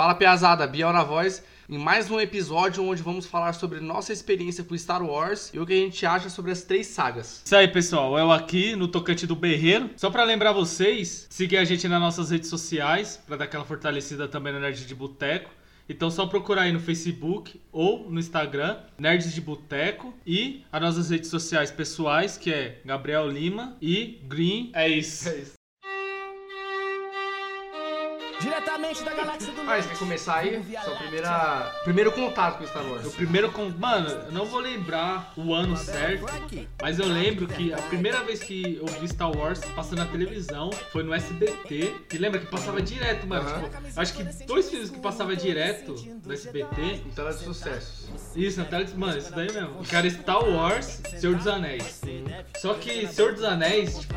Fala Piazada, Biel na voz, em mais um episódio onde vamos falar sobre nossa experiência com Star Wars e o que a gente acha sobre as três sagas. Isso aí, pessoal. Eu aqui no Tocante do Berreiro. Só pra lembrar vocês, seguir a gente nas nossas redes sociais, pra dar aquela fortalecida também no Nerd de Boteco. Então só procurar aí no Facebook ou no Instagram, Nerds de Boteco, e as nossas redes sociais pessoais, que é Gabriel Lima e Green. É isso. É isso. Diretamente da galáxia do Ah, você quer começar aí? Seu primeira... primeiro contato com Star Wars. O primeiro com. Mano, eu não vou lembrar o ano certo, mas eu lembro que a primeira vez que eu vi Star Wars passando na televisão foi no SBT. E lembra que passava direto, mano. Aham. Tipo, acho que dois filmes que passava direto no SBT. Em tela de sucessos. Isso, na tela de- Mano, isso daí mesmo. Que era Star Wars, Senhor dos Anéis. Só que Senhor dos Anéis, tipo,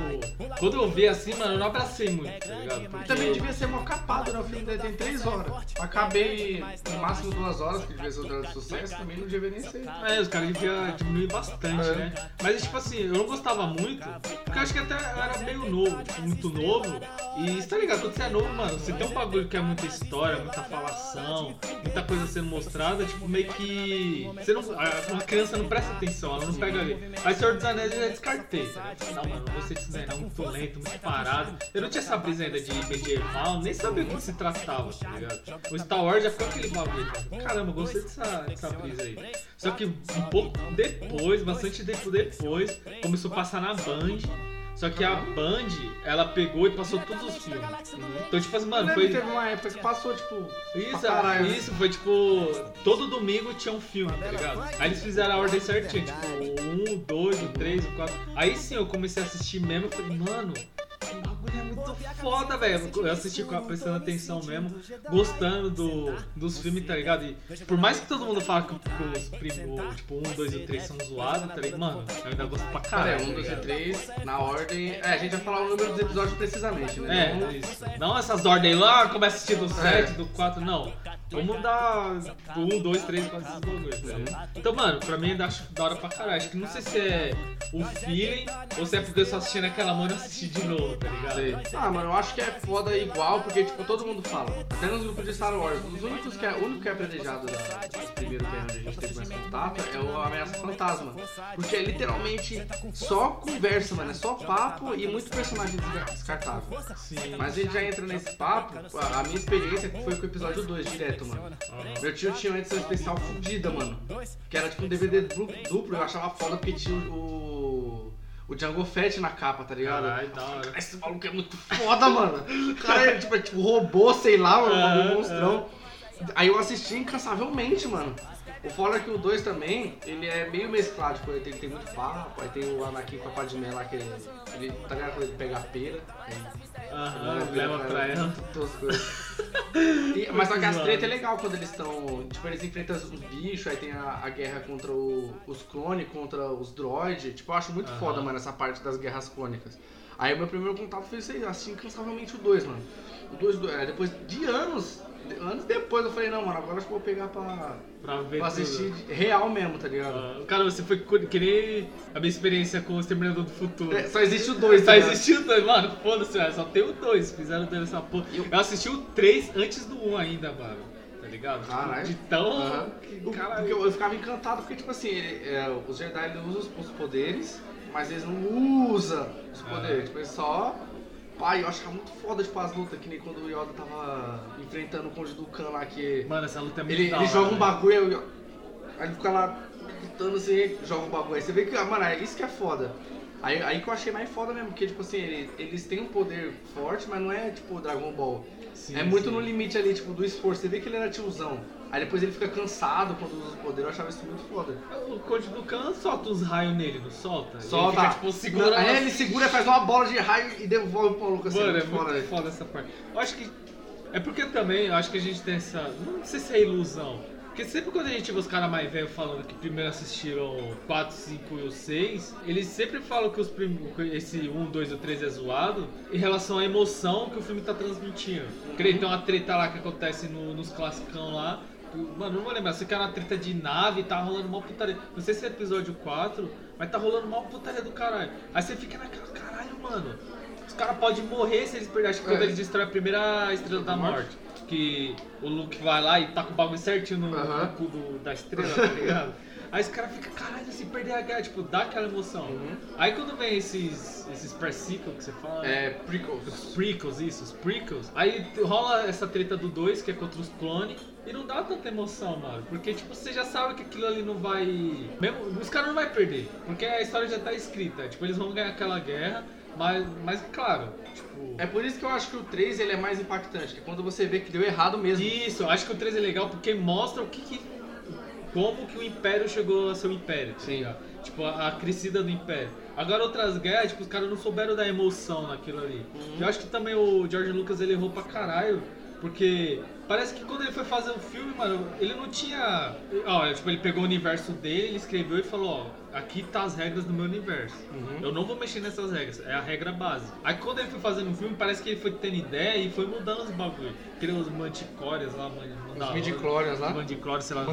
quando eu vi assim, mano, eu não abracei muito, tá ligado? E Porque- também devia ser mal capado, O filme dele tem três horas. Acabei no máximo duas horas, que devia ser o de sucesso, também não devia nem ser. É, os caras deviam diminuir bastante, É. né? Mas, tipo assim, eu não gostava muito, porque eu acho que até era meio novo, tipo, muito novo. E você tá ligado, quando você é novo, mano, você tem um bagulho que é muita história, muita falação, muita coisa sendo mostrada, tipo, meio que. Você não, a- uma criança não presta atenção, ela não pega ali. Aí Senhor dos Anéis eu já descartei. tá? Não, mano, não gostei disso daí, não, muito lento, muito parado. Eu não tinha essa brisa ainda de medieval, nem sabia o que se tratava, tá ligado? O Star Wars já ficou aquele bagulho. Caramba, eu gostei dessa, dessa brisa aí. Só que um pouco depois, bastante tempo depois, começou a passar na Band. Só que a Band, ela pegou e passou todos os filmes. Então, tipo assim, mano, foi. teve uma época que passou, tipo... Isso, né? isso, foi tipo. Todo domingo tinha um filme, tá ligado? Aí eles fizeram a ordem certinha, tipo, o 1, o 2, o 3, o 4. Aí sim eu comecei a assistir mesmo e falei, mano, foda, velho. Eu assisti prestando atenção mesmo, gostando do, dos filmes, tá ligado? E por mais que todo mundo fala que, os primos, tipo, 1, 2 e 3 são zoados, tá ligado? Mano, eu ainda gosto pra Cara, é caralho. 1, 2 e tá ligado? 3, na ordem... É, a gente vai falar o número dos episódios precisamente, né? É, Não- isso. Não essas ordens lá, começa a assistir do 7, do 4, não. Vamos dar do 1, 2, 3, 4, esses bagulhos, tá ligado? Então, mano, pra mim ainda acho da hora pra caralho. Acho que não sei se é o feeling ou se é porque eu só assisti naquela mão e não assisti de novo, tá ligado? Sei. Ah, mano, eu acho que é foda igual, porque, tipo, todo mundo fala. Até nos grupos de Star Wars. Os únicos que é, o único que é apedrejado da, dos primeiros que onde a gente teve mais contato é o Ameaça Fantasma. Porque é literalmente só conversa, mano. É só papo e muito personagem descartável. Sim. Mas a gente já entra nesse papo. A minha experiência foi com o episódio 2, direto, mano. Meu tio tinha uma edição especial fudida, mano. Que era tipo um DVD duplo eu achava foda porque tinha o. O Django Fett na capa, tá ligado? Caralho, da hora. Esse maluco é muito foda, mano. O cara é tipo, é tipo robô, sei lá, mano, um É, monstrão. Aí eu assisti incansavelmente, mano. O foda é que o 2 também, ele é meio mesclado, tipo, ele tem, tem muito papo, aí tem o Anakin com a Padmé lá, que ele, ele tá ligado quando ele pega a pera, aí Aham, leva pra ela. tosco. E- mas só que as tretas é legal quando eles estão. Tipo, eles enfrentam os bichos, aí tem a, a guerra contra o- os clones, contra os droids. Tipo, eu acho muito foda, mano, essa parte das guerras clônicas. Aí o meu primeiro contato foi isso aí, eu assisti incansavelmente o 2, mano. O 2, do- é, depois de anos, anos depois eu falei, não, mano, agora acho que eu vou pegar pra, Pra ver pra tudo. assistir de- real mesmo, tá ligado? Ah, Cara, você foi que nem a minha experiência com o Exterminador do Futuro. É, só existe o 2, Só existiu o 2, mano, foda-se, só tem o 2, fizeram dois essa porra. Eu- Eu assisti o 3 antes do 1 ainda, mano, tá ligado? Caralho. De tão... Caralho. Eu, eu ficava encantado porque, tipo assim, ele- é, os Jedi usam os, os poderes, mas eles não usam os Ah. poderes. Tipo, eles só. Pai, eu achava muito foda, tipo, as lutas, que nem quando o Yoda tava enfrentando o Conde do Khan lá, que. Mano, essa luta é muito Ele, da ele joga um né? bagulho, aí, o Yoda- aí ele fica lá lutando assim, joga um bagulho. Aí você vê que, ah, mano, é isso que é foda. Aí, aí que eu achei mais foda mesmo, porque, tipo assim, ele- eles têm um poder forte, mas não é tipo Dragon Ball. Sim, é muito sim. no limite ali, tipo, do esforço. Você vê que ele era tiozão. Aí depois ele fica cansado quando usa o poder. Eu achava isso muito foda. O Conde do Khan solta uns raios nele, não solta? Solta. Ele fica, tipo, segurando... Aí ele segura, faz uma bola de raio e devolve pro maluco assim. Mano, é muito muito foda, foda, velho. essa parte. Eu acho que... É porque também, eu acho que a gente tem essa... Não sei se é ilusão. Porque sempre quando a gente vê os caras mais velhos falando que primeiro assistiram o 4, 5 e o 6, eles sempre falam que os prim... esse 1, 2 e o 3 é zoado em relação à emoção que o filme tá transmitindo. Que tem uma treta lá que acontece no- nos classicão lá. Mano, não vou lembrar, você quer uma treta de nave, tá rolando uma putaria. Não sei se é episódio 4, mas tá rolando uma putaria do caralho. Aí você fica naquela, caralho, mano. Os caras podem morrer se eles perderem. Acho que quando É. eles destroem a primeira estrela da morte. que o Luke vai lá e tá com o bagulho certinho no, Aham. no cu do- da estrela, tá ligado? Aí os caras ficam, caralho, se perder a guerra, tipo, dá aquela emoção. Uhum. Aí quando vem esses, esses pre-sequel que você fala, É, prequels. os prequels, isso, os prequels, aí rola essa treta do 2, que é contra os clones, e não dá tanta emoção, mano. Porque, tipo, você já sabe que aquilo ali não vai. Mesmo, os caras não vão perder, porque a história já tá escrita. Tipo, eles vão ganhar aquela guerra, mas, mas claro, tipo. É por isso que eu acho que o 3 ele é mais impactante, que é quando você vê que deu errado mesmo. Isso, eu acho que o 3 é legal porque mostra o que, que- como que o Império chegou a ser o Império, tá Sim. ligado? Tipo, a, a crescida do Império. Agora outras guerras, tipo, os caras não souberam dar emoção naquilo ali. Uhum. Eu acho que também o George Lucas ele errou pra caralho, porque parece que quando ele foi fazer o filme, mano, ele não tinha. Ó, tipo, ele pegou o universo dele, ele escreveu e falou, ó, aqui tá as regras do meu universo. Uhum. Eu não vou mexer nessas regras, é a regra base. Aí quando ele foi fazendo o filme, parece que ele foi tendo ideia e foi mudando os bagulho. Criou os manticórias lá, man- Os midi-chlorians lá. Os Mandichlorians, sei lá.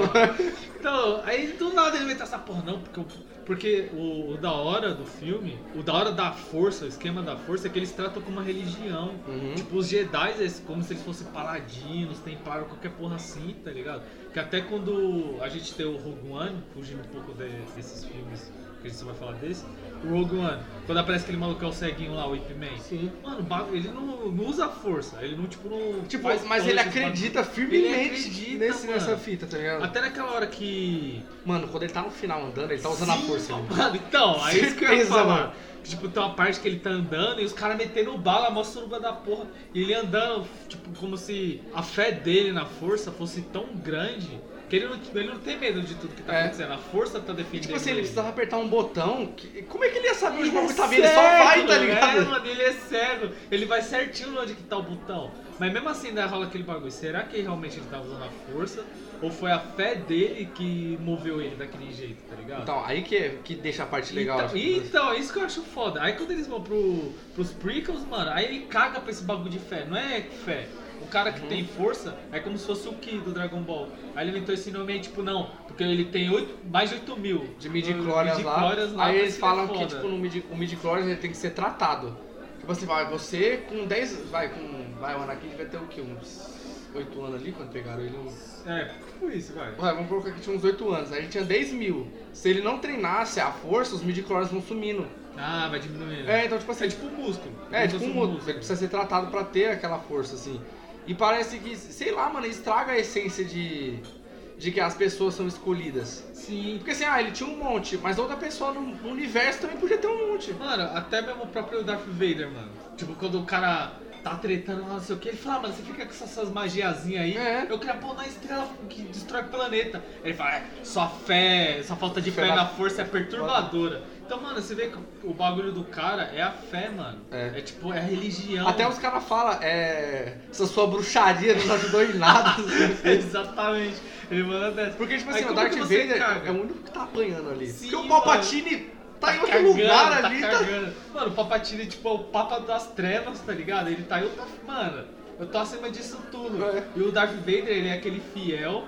Lá. Então, aí do nada ele vai estar essa porra, não, porque, o- porque o, o da hora do filme, o da hora da força, o esquema da força é que eles tratam como uma religião. Uhum. Tipo, os Jedi é como se eles fossem paladinos, templário, qualquer porra assim, tá ligado? Que até quando a gente tem o Rogue One, fugindo um pouco de- desses filmes, que a gente só vai falar desse, o Rogue One, quando aparece aquele maluco que é o ceguinho lá, o Ip Man, Sim. mano, o bagulho- ele não, não usa força, ele não, tipo, não. Tipo, faz mas ele acredita bagulho. firmemente Ele acredita, nesse, mano. nessa fita, tá ligado? Até naquela hora que. Mano, quando ele tá no final andando, ele tá usando a Sim, força. né? Mano, então, aí isso que eu ia falar. mano. Tipo, tem uma parte que ele tá andando e os caras metendo bala, mó suruba da porra. E ele andando, tipo, como se a fé dele na força fosse tão grande que ele não, ele não tem medo de tudo que tá É. acontecendo. A força tá defendendo Tipo assim, ele ele. precisava apertar um botão. Que... Como é que ele ia saber onde o bagulho tá vindo? Ele só vai, tá ligado? É, mano, ele é cego. Ele vai certinho onde que tá o botão. Mas mesmo assim ainda rola aquele bagulho. Será que realmente ele tá usando a força? Ou foi a fé dele que moveu ele daquele jeito, tá ligado? Então, aí que, é- que deixa a parte legal. Então, acho que- então, isso que eu acho foda. Aí quando eles vão pro, pros prequels, mano, aí ele caga pra esse bagulho de fé. Não é fé. O cara Uhum. que tem força é como se fosse o Ki do Dragon Ball. Aí ele inventou esse nome aí, tipo, não, porque ele tem oito, mais de 8 mil de midi-chlorians lá. Aí eles ele falam é que tipo, no midi, o midi-chlorians ele tem que ser tratado. Tipo assim, vai, você com 10. Vai, com. Vai, o Anakin vai ter o quê? Uns 8 anos ali quando pegaram ele? Uns... É, tipo isso, vai. Ué, vamos colocar que tinha uns 8 anos. Aí ele tinha 10 mil. Se ele não treinasse a força, os midi-chlorians vão sumindo. Ah, vai diminuindo. É, então tipo assim. É tipo um músculo. É, tipo se um músculo. Ele precisa ser tratado pra ter aquela força, assim. E parece que, sei lá, mano, estraga a essência de. De que as pessoas são escolhidas. Sim. Porque assim, ah, ele tinha um monte, mas outra pessoa no, no universo também podia ter um monte. Mano, até mesmo o próprio Darth Vader, mano. Tipo, quando o cara tá tretando lá, não sei o que, ele fala, ah, mano, você fica com essas, magiazinhas aí, É. eu queria pôr na estrela que destrói o planeta. Ele fala, é, sua fé, sua falta de Fé fé na- força é perturbadora. Então, mano, você vê que o bagulho do cara é a fé, mano. É. É, tipo, é a religião. Até os caras falam, é. Essa sua bruxaria não ajudou em nada. Exatamente. Ele manda dessa. Porque, tipo Aí assim, o como Darth Vader é o único que tá apanhando ali. Sim, Porque o Palpatine tá, em outro cagando, lugar tá ali. Tá... cagando. Mano, o Papatini, tipo, é o Papa das Trevas, tá ligado? Ele tá em outra. Mano, eu tô acima disso tudo. É. E o Darth Vader, ele é aquele fiel.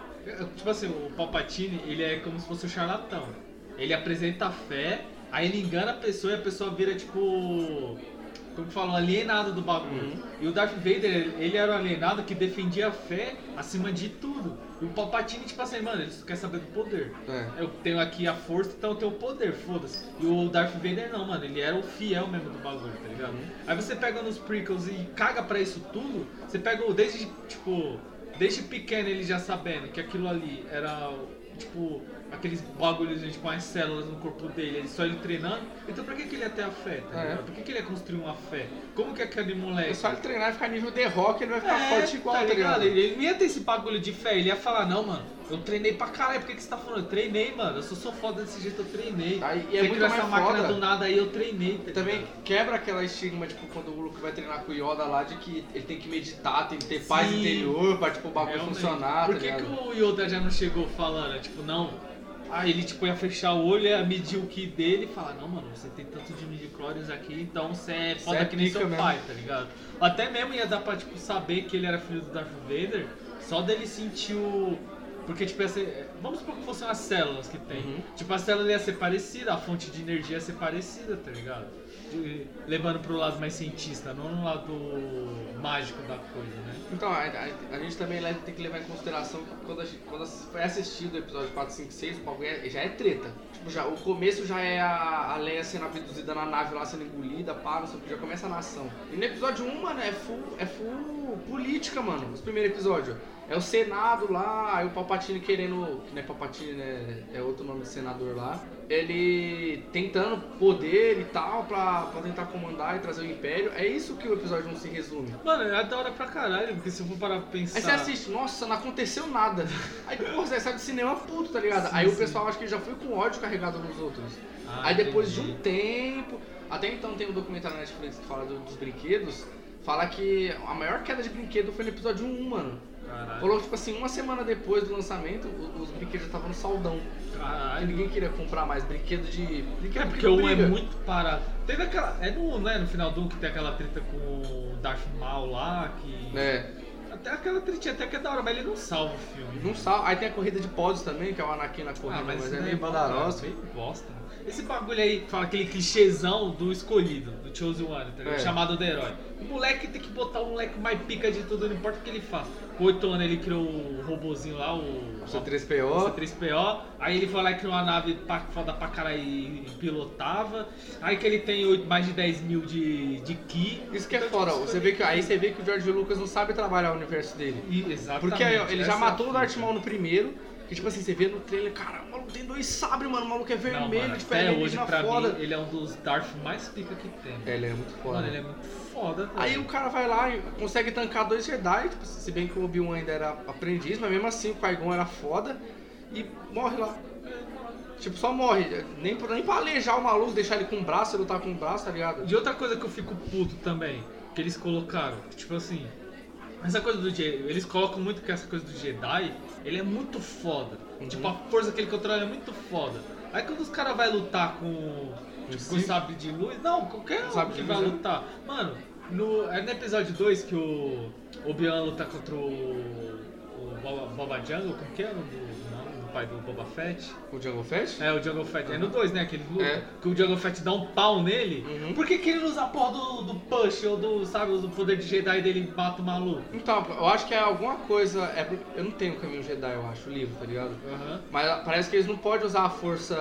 Tipo assim, o Palpatine, ele é como se fosse um charlatão. Ele apresenta a fé, aí ele engana a pessoa e a pessoa vira, tipo. Como que fala, um alienado do bagulho. Uhum. E o Darth Vader, ele era o alienado que defendia a fé acima de tudo. E o Palpatine, tipo assim, mano, ele só quer saber do poder. É. Eu tenho aqui a força, então eu tenho o poder, foda-se. E o Darth Vader não, mano, ele era o fiel mesmo do bagulho, tá ligado? Uhum. Aí você pega nos prequels e caga pra isso tudo, você pega o desde, tipo, desde pequeno ele já sabendo que aquilo ali era, tipo, aqueles bagulhos, tipo, as células no corpo dele, ele só ele treinando. Então pra que, que ele ia ter a fé, tá É. Por que, que ele ia construir uma fé? Como que aquele moleque... É só ele treinar e ficar nível The Rock, ele vai ficar forte igual, tá tá ligado? Ele, ele não ia ter esse bagulho de fé, ele ia falar, não, mano, eu treinei pra caralho, por que, que você tá falando? Eu treinei, mano, eu sou só foda desse jeito, eu treinei. Aí, e é muito mais essa máquina foda. do nada aí, eu treinei, tá também quebra aquela estigma, tipo, quando o Luke vai treinar com o Yoda lá, de que ele tem que meditar, tem que ter paz Sim. interior pra, tipo, o bagulho Realmente. funcionar, Por tá que, que ligado? o Yoda já não chegou falando, tipo, não... Ah, ele tipo ia fechar o olho, ia medir o ki dele e falar, não, mano, você tem tanto de midi-chlorians aqui, então você é foda é que nem seu mesmo. pai, tá ligado? Até mesmo ia dar pra, tipo, saber que ele era filho do Darth Vader, só dele sentir o... Porque, tipo, essa- Vamos supor que fossem as células que tem. Uhum. Tipo, a célula ia ser parecida, a fonte de energia ia ser parecida, tá ligado? Levando pro lado mais cientista, não no lado mágico da coisa, né? Então, a, a- a gente também leva- tem que levar em consideração que quando, a quando foi assistido o episódio 4, 5, 6, o bagulho é- já é treta. Tipo, já, o começo já é a, a Leia sendo abduzida na nave lá, sendo engolida, pá, não sei o que, já começa a nação. E no episódio 1, mano, é full, é full política, mano, os primeiros episódios. É o Senado lá, aí o Palpatine querendo. Que não é Palpatine, né? É outro nome de senador lá. Ele tentando poder e tal pra, pra tentar comandar e trazer o Império. É isso que o episódio 1 se resume. Mano, é da hora pra caralho, porque se eu for parar pra pensar. Aí você assiste, nossa, não aconteceu nada. Aí, porra, você sai do cinema puto, tá ligado? Sim, aí o sim. pessoal acha que já foi com ódio carregado nos outros. Ah, aí depois de entendi. um tempo. Até então tem um documentário na Netflix que fala do- dos brinquedos. Fala que a maior queda de brinquedo foi no episódio 1, mano. Caralho. Falou, tipo assim, uma semana depois do lançamento, os brinquedos já estavam no saldão. Caralho. ninguém queria comprar mais brinquedo de. Brinquedo É porque 1 é muito parado. Tem daquela. É no, né, no final do 1 que tem aquela treta com o Darth Maul lá, que. É, Até aquela tretinha até que é da hora, mas ele não salva o filme. não sal. Aí tem a corrida de pods também, que é o Anakin na corrida, Ah, mas, mas, é meio mó- badarosa. Bem bosta. mano. Esse bagulho aí, fala aquele clichêzão do escolhido, do Chosen One, tá ligado? É. chamado do herói. O moleque tem que botar o moleque mais pica de tudo, não importa o que ele faça. Com 8 anos ele criou o robozinho lá, o. O C3PO. o C3PO. Aí ele foi lá e criou uma nave pa- foda pra caralho e pilotava. Aí que ele tem oito- mais de 10 mil de, de Ki. Isso que é Então, foda, tipo, você vê que, aí você vê que o George Lucas não sabe trabalhar o universo dele. E- exatamente. Porque aí, ó, ele já matou o Darth. Maul no primeiro, que tipo assim, você vê no trailer, cara, o maluco tem dois sabres, mano, o maluco é Não, vermelho, mano, tipo, até é hoje, alienígena pra foda. mim, ele é um dos Darth mais pica que tem. É, ele é muito foda. Mano, ele é muito foda. Tá Aí o cara vai lá e consegue tancar dois Jedi, tipo, se bem que o Obi-Wan ainda era aprendiz, mas mesmo assim o Qui-Gon era foda, e morre lá. Tipo, só morre, nem, pra- nem pra alejar o maluco, deixar ele com o braço, ele lutar com o braço, tá ligado? E outra coisa que eu fico puto também, que eles colocaram, tipo assim, essa coisa do Jedi, eles colocam muito que essa coisa do Jedi, ele é muito foda. Uhum. Tipo, a força que ele controla é muito foda. Aí quando os caras vão lutar com, tipo, com sabre de luz, não, qualquer um Sabre que vai luz, né? lutar. Mano, no, é no episódio 2 que o Obi-Wan luta contra o, o Boba, Boba Jungle, como que é o nome do pai do Boba Fett? O Jungle Fett? É, o Jungle Fett. É no 2, né? Que ele luta. É. Que o Jungle Fett dá um pau nele. Uhum. Por que, que ele não usa a porra do, do push ou do, sabe, do poder de Jedi dele mata o maluco? Então, eu acho que é alguma coisa. É, eu não tenho o caminho Jedi, eu acho, o livro, tá ligado? Aham. Mas parece que eles não podem usar a força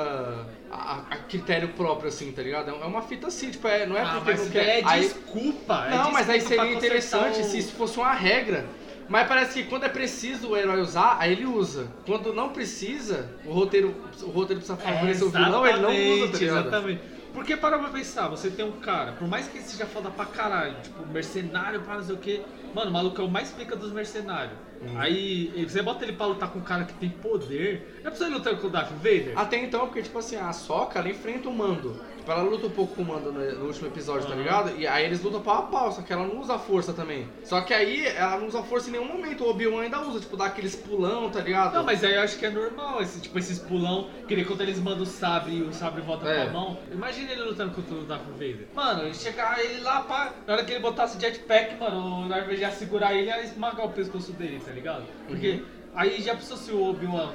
a, a critério próprio, assim, tá ligado? É uma fita assim, tipo, é, não é ah, porque mas não isso quer. é Aí- desculpa. é não, mas aí desculpa seria interessante o- se isso fosse uma regra. Mas parece que quando é preciso o herói usar, aí ele usa. Quando não precisa, o roteiro, o roteiro precisa favorecer o vilão, ele não usa, tá Exatamente. Porque para pra pensar, você tem um cara, por mais que ele seja foda pra caralho, tipo, mercenário pra não sei o que, mano, o maluco é o mais pica dos mercenários. Uhum. Aí você bota ele pra lutar com um cara que tem poder. Não é pra ele lutar com o Darth Vader? Até então, porque, tipo assim, a Soca, ela enfrenta o Mando. Tipo, ela luta um pouco com o Mando no, último episódio, tá Aham. ligado? E aí eles lutam pau a pau, só que ela não usa força também. Só que aí ela não usa força em nenhum momento. O Obi-Wan ainda usa, tipo, dá aqueles pulão, tá ligado? Não, mas aí eu acho que é normal, esse, tipo, esses pulão, que nem quando eles mandam o sabre e o sabre volta É. pra mão. Imagina ele lutando contra o Darth Vader. Mano, chegar ele lá, pá, na hora que ele botasse o jetpack, mano, o Darth Vader ia segurar ele e ia esmagar o pescoço dele, tá ligado? Porque Uhum. aí já pensou se o Obi-Wan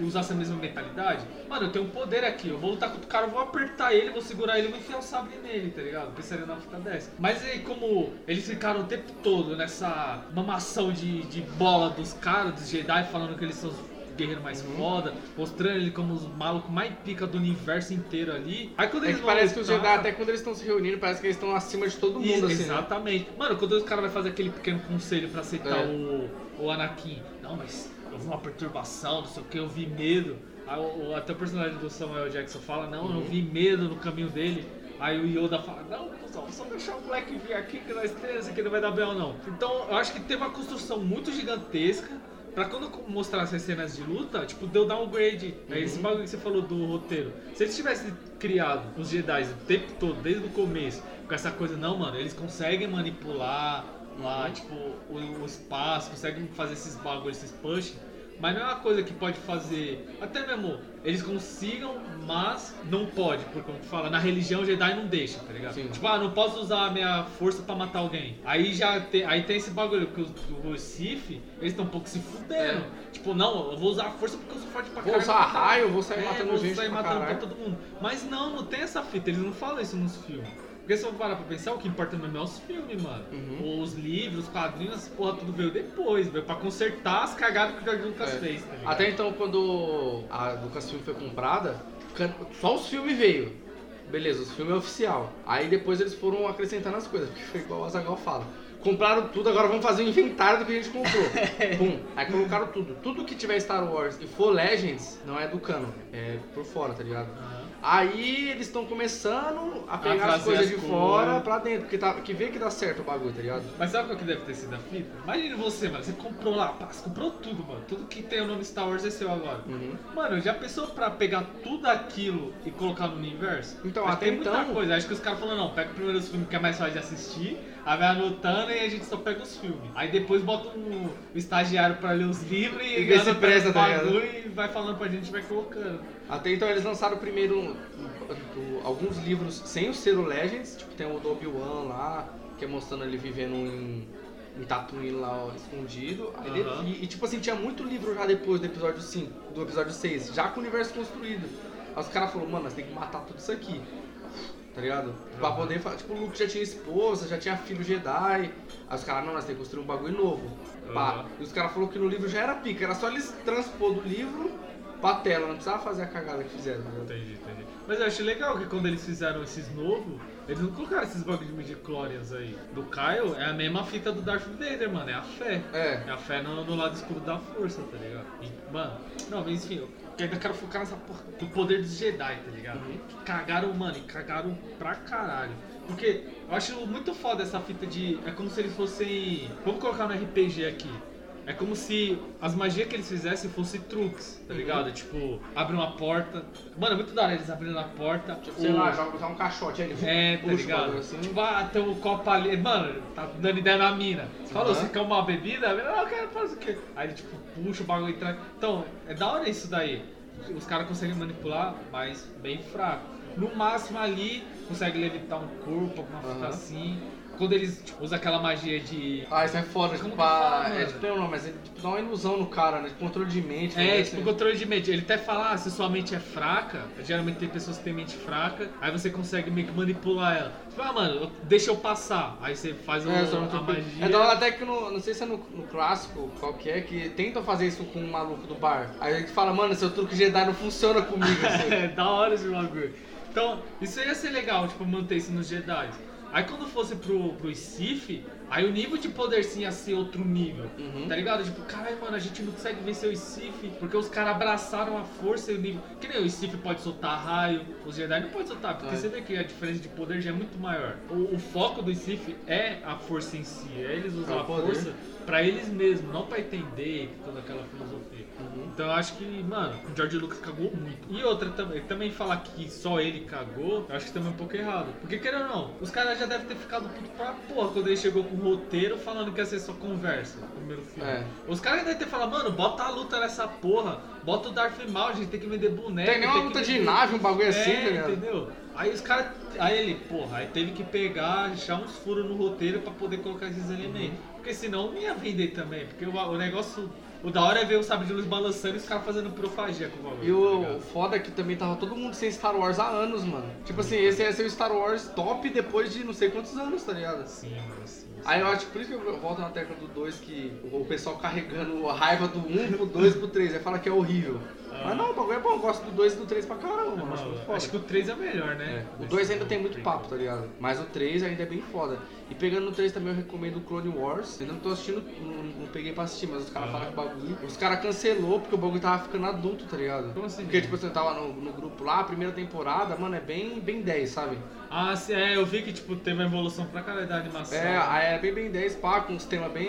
usasse a mesma mentalidade? Mano, eu tenho um poder aqui, eu vou lutar contra o cara, eu vou apertar ele, vou segurar ele e vou enfiar o sabre nele, tá ligado? Pensaria na fita dessa. Mas aí, como eles ficaram o tempo todo nessa mamação de, de bola dos caras, dos Jedi, falando que eles são os guerreiros mais Uhum. foda, mostrando ele como os malucos mais pica do universo inteiro ali. Aí quando É eles que parece que os lutar- Jedi, até quando eles estão se reunindo, parece que eles estão acima de todo mundo, Isso, assim, né? exatamente. Mano, quando os caras vão fazer aquele pequeno conselho pra aceitar É. o, o Anakin. Não, mas eu vi uma perturbação, não sei o que, eu vi medo. Aí, o- até o personagem do Samuel Jackson fala, não, eu Uhum. vi medo no caminho dele. Aí o Yoda fala, não, pessoal, só deixar o moleque vir aqui que nós temos, aqui não vai dar bem não. Então, eu acho que teve uma construção muito gigantesca. Pra quando mostrar essas cenas de luta, tipo, deu downgrade. Esse Uhum. bagulho que você falou do roteiro. Se eles tivessem criado os Jedi o tempo todo, desde o começo, com essa coisa, não, mano, eles conseguem manipular lá, Uhum. tipo, o, o espaço, conseguem fazer esses bagulhos, esses push. Mas não é uma coisa que pode fazer. Até mesmo eles consigam, mas não pode, porque como tu fala, na religião Jedi não deixa, tá ligado? Sim. Tipo, ah, não posso usar a minha força pra matar alguém. Aí já tem, aí tem esse bagulho, que os, os Sith, eles estão um pouco se fudendo. Tipo, não, eu vou usar a força porque eu sou forte pra caralho. usar vou matar- raio, vou sair é, matando vou gente sair pra matando pra caralho. todo mundo. Mas não, não tem essa fita, eles não falam isso nos filmes. Porque se eu parar pra pensar, o que importa mesmo é os filmes, mano. Uhum. Os livros, os quadrinhos, essa porra tudo veio depois, veio pra consertar as cagadas que o George Lucas É. fez, tá ligado? Até então, quando a Lucasfilm foi comprada, só os filmes veio. Beleza, os filmes é oficial. Aí depois eles foram acrescentando as coisas, porque foi igual o Azaghal fala. Compraram tudo, agora vamos fazer o inventário do que a gente comprou. Pum. Aí colocaram tudo. Tudo que tiver Star Wars e for Legends, não é do canon. É por fora, tá ligado? Aí eles estão começando a pegar as trazer coisas as de coisas. fora pra dentro, porque tá, que vê que dá certo o bagulho, tá ligado? Mas sabe qual que deve ter sido a fita? Imagina você, mano, você comprou lá, você comprou tudo, mano. Tudo que tem o nome Star Wars é seu agora. Uhum. Mano, já pensou pra pegar tudo aquilo e colocar no universo? Então, Mas até tem muita então- coisa. Acho que os caras falaram, não, pega primeiro os filmes que é mais fácil de assistir, aí vai anotando e a gente só pega os filmes. Aí depois bota um, o estagiário pra ler os livros e, E vê se presta, tá ligado? e vai falando pra gente vai colocando. Até então eles lançaram primeiro um- um- alguns livros sem o selo Legends, tipo tem o do Obi-Wan lá, que é mostrando ele vivendo em, em Tatooine lá ó, escondido. Aham. e, e, tipo assim, tinha muito livro já depois do episódio 5, do episódio 6, já com o universo construído. Aí os caras falaram, mano, nós tem que matar tudo isso aqui. Tá ligado? Pra Aham. poder falar, tipo, o Luke já tinha esposa, já tinha filho Jedi. Aí os caras, não, nós temos que construir um bagulho novo. Aham. E os caras falaram que no livro já era pica, era só eles transpor do livro pra tela, não precisava fazer a cagada que fizeram. ligado? Entendi, entendi. Mas eu achei legal que quando eles fizeram esses novos, eles não colocaram esses bagulho de midi-chlorians aí. Do Kyle é a mesma fita do Darth Vader, mano, é a fé. É. É a fé no, no lado escuro da força, tá ligado? E, mano, não, mas enfim, eu ainda quero focar nessa porra do poder dos Jedi, tá ligado? Uhum. Cagaram, mano, e cagaram pra caralho. Porque eu acho muito foda essa fita de. É como se eles fossem. Vamos colocar no RPG aqui. É como se as magias que eles fizessem fossem truques, tá Uhum. ligado? Tipo, abre uma porta. Mano, é muito da hora eles abrindo a porta. Tipo, sei o- lá, joga um caixote aí. é, tá ligado? assim. Tipo, ah, tem um copo ali. Mano, tá dando ideia na mina. Você falou, Aham. você quer uma bebida? A mina, não, eu quero fazer o quê? Aí ele, tipo, puxa o bagulho e traz. Então, é da hora isso daí. Os caras conseguem manipular, mas bem fraco. No máximo ali, consegue levitar um corpo, alguma coisa Aham. assim. Quando eles tipo, usam aquela magia de. Ah, isso é foda, Como tipo, fala, mano? é tipo, não, mas é, tipo, dá uma ilusão no cara, né? Controle de mente. É, tipo, assim. controle de mente. Ele até fala, ah, se sua mente é fraca, geralmente tem pessoas que têm mente fraca, aí você consegue meio que manipular ela. Tipo, ah, mano, deixa eu passar. Aí você faz o, É, a magia. É da hora até que no. Não sei se é no, no clássico, qual que é, que tentam fazer isso com um maluco do bar. Aí ele fala, mano, seu truque Jedi não funciona comigo, assim. É, da hora esse bagulho. Então, isso ia ser legal, tipo, manter isso nos Jedi. Aí quando fosse pro, pro Sith, aí o nível de poder sim ia ser outro nível. Uhum. Tá ligado? Tipo, caralho, mano, a gente não consegue vencer o Sith porque os caras abraçaram a força e o nível. Que nem o Sith pode soltar raio, os Jedi não podem soltar, porque É. você vê que a diferença de poder já é muito maior. O, o foco do Sith é a força em si, é eles usam É a poder. força pra eles mesmos, não pra entender toda aquela filosofia. Uhum. Então eu acho que, mano, o George Lucas cagou muito. E outra também, também falar que só ele cagou, eu acho que também é um pouco errado. Porque querendo ou não, os caras já devem ter ficado puto pra porra quando ele chegou com o roteiro falando que ia ser só conversa no primeiro filme. É. Os caras devem ter falado, mano, bota a luta nessa porra, bota o Darth Maul, a gente tem que vender boneco. Tem nem uma luta de vender- nave, um bagulho assim, é, tá ligado? entendeu? Aí os caras. Aí ele, porra, aí teve que pegar, achar uns furos no roteiro pra poder colocar esses elementos. Uhum. Porque senão não ia vender também. Porque o, o negócio. O da hora é ver o sabre de luz balançando e os caras fazendo profagia com o bagulho. E tá o, ligado? foda é que também tava todo mundo sem Star Wars há anos, mano. Tipo assim, esse ia ser o Star Wars top depois de não sei quantos anos, tá ligado? Sim, mano. Aí eu acho que por isso que eu volto na tecla do 2 que o pessoal carregando a raiva do 1 pro 2 pro 3, aí fala que é horrível. Ah. Mas não, o bagulho é bom, eu gosto do 2 e do 3 pra caramba, mano. Acho Mano, muito foda. acho que o 3 é melhor, né? É, O 2 ainda tem muito papo, tá ligado? Mas o 3 ainda é bem foda. E pegando no 3 também eu recomendo o Clone Wars. Ainda não tô assistindo, não, não peguei pra assistir, mas os caras Ah. falam que o bagulho. Os caras cancelou porque o bagulho tava ficando adulto, tá ligado? Como assim? Porque, tipo, você tava no, no grupo lá, a primeira temporada, mano, é bem, bem 10, sabe? Ah, sim, é, eu vi que tipo, teve uma evolução pra caralho da animação. É, aí é bem, bem 10, pá, com uns temas bem.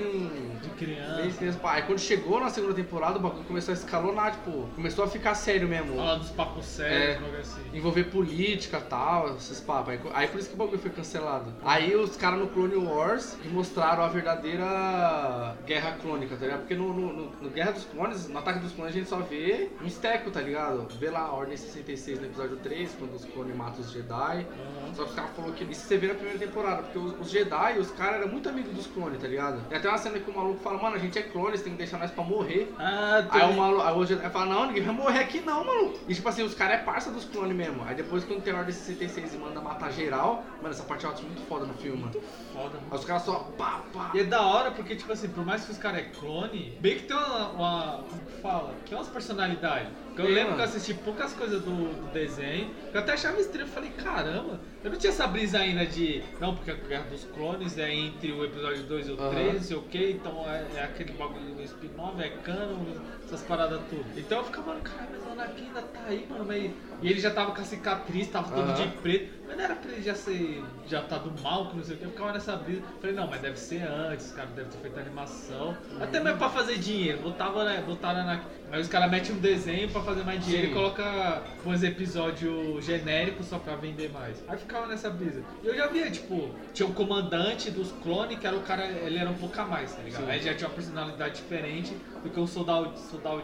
De criança. Bem extenso, pá. Aí quando chegou na segunda temporada, o bagulho começou a escalonar, tipo, começou a ficar sério mesmo. Falar dos papos É. sérios, um bagulho assim. Envolver política e tal, esses papos. Aí, aí por isso que o bagulho foi cancelado. Aí os caras no Clone Wars mostraram a verdadeira guerra clônica, tá ligado? Porque no, no- no- Guerra dos Clones, no Ataque dos Clones, a gente só vê um esteco, tá ligado? Vê lá a Ordem 66 no episódio 3, quando os clones matam os Jedi. Só que os caras falaram que isso você vê na primeira temporada, porque os, os Jedi, os caras eram muito amigos dos clones, tá ligado? Tem até uma cena que o maluco fala, mano, a gente é clone, você tem que deixar nós pra morrer. Ah, Aí o maluco, aí o Jedi fala, não, ninguém vai morrer aqui não, maluco. E tipo assim, os caras é parça dos clones mesmo. Aí depois quando tem a Ordem 66 e manda matar geral, mano, essa parte eu acho muito foda no filme, mano. foda, mano. Aí os caras só pá, pá. E é da hora porque, tipo assim, por mais que os caras é clone, bem que tem uma, uma. Como que fala? Tem umas personalidades. Eu Tem, lembro que eu mano. assisti poucas coisas do, do desenho, eu até achava estranho. Eu falei, caramba, eu não tinha essa brisa ainda de. Não, porque a Guerra dos Clones é entre o episódio 2 e o Aham. 3, não sei o que, então é, é aquele bagulho do spin-off, é canon, essas paradas tudo. Então eu ficava, mano, caralho, mas Anakin ainda tá aí, mano. Mas... E ele já tava com a cicatriz, tava todo de preto. Mas não era pra ele já ser. já tá do mal, que não sei o que. Eu ficava nessa brisa. Falei, não, mas deve ser antes, os caras devem ter feito animação. Até mesmo pra fazer dinheiro. Botava, né? Botaram na. Aí os caras metem um desenho pra fazer mais dinheiro Sim. e coloca uns episódios genéricos só pra vender mais. Aí ficava nessa brisa. E eu já via, tipo, tinha o comandante dos clones, que era o cara, ele era um pouco a mais, tá ligado? Sim. Aí já tinha uma personalidade diferente do que o soldado, soldado,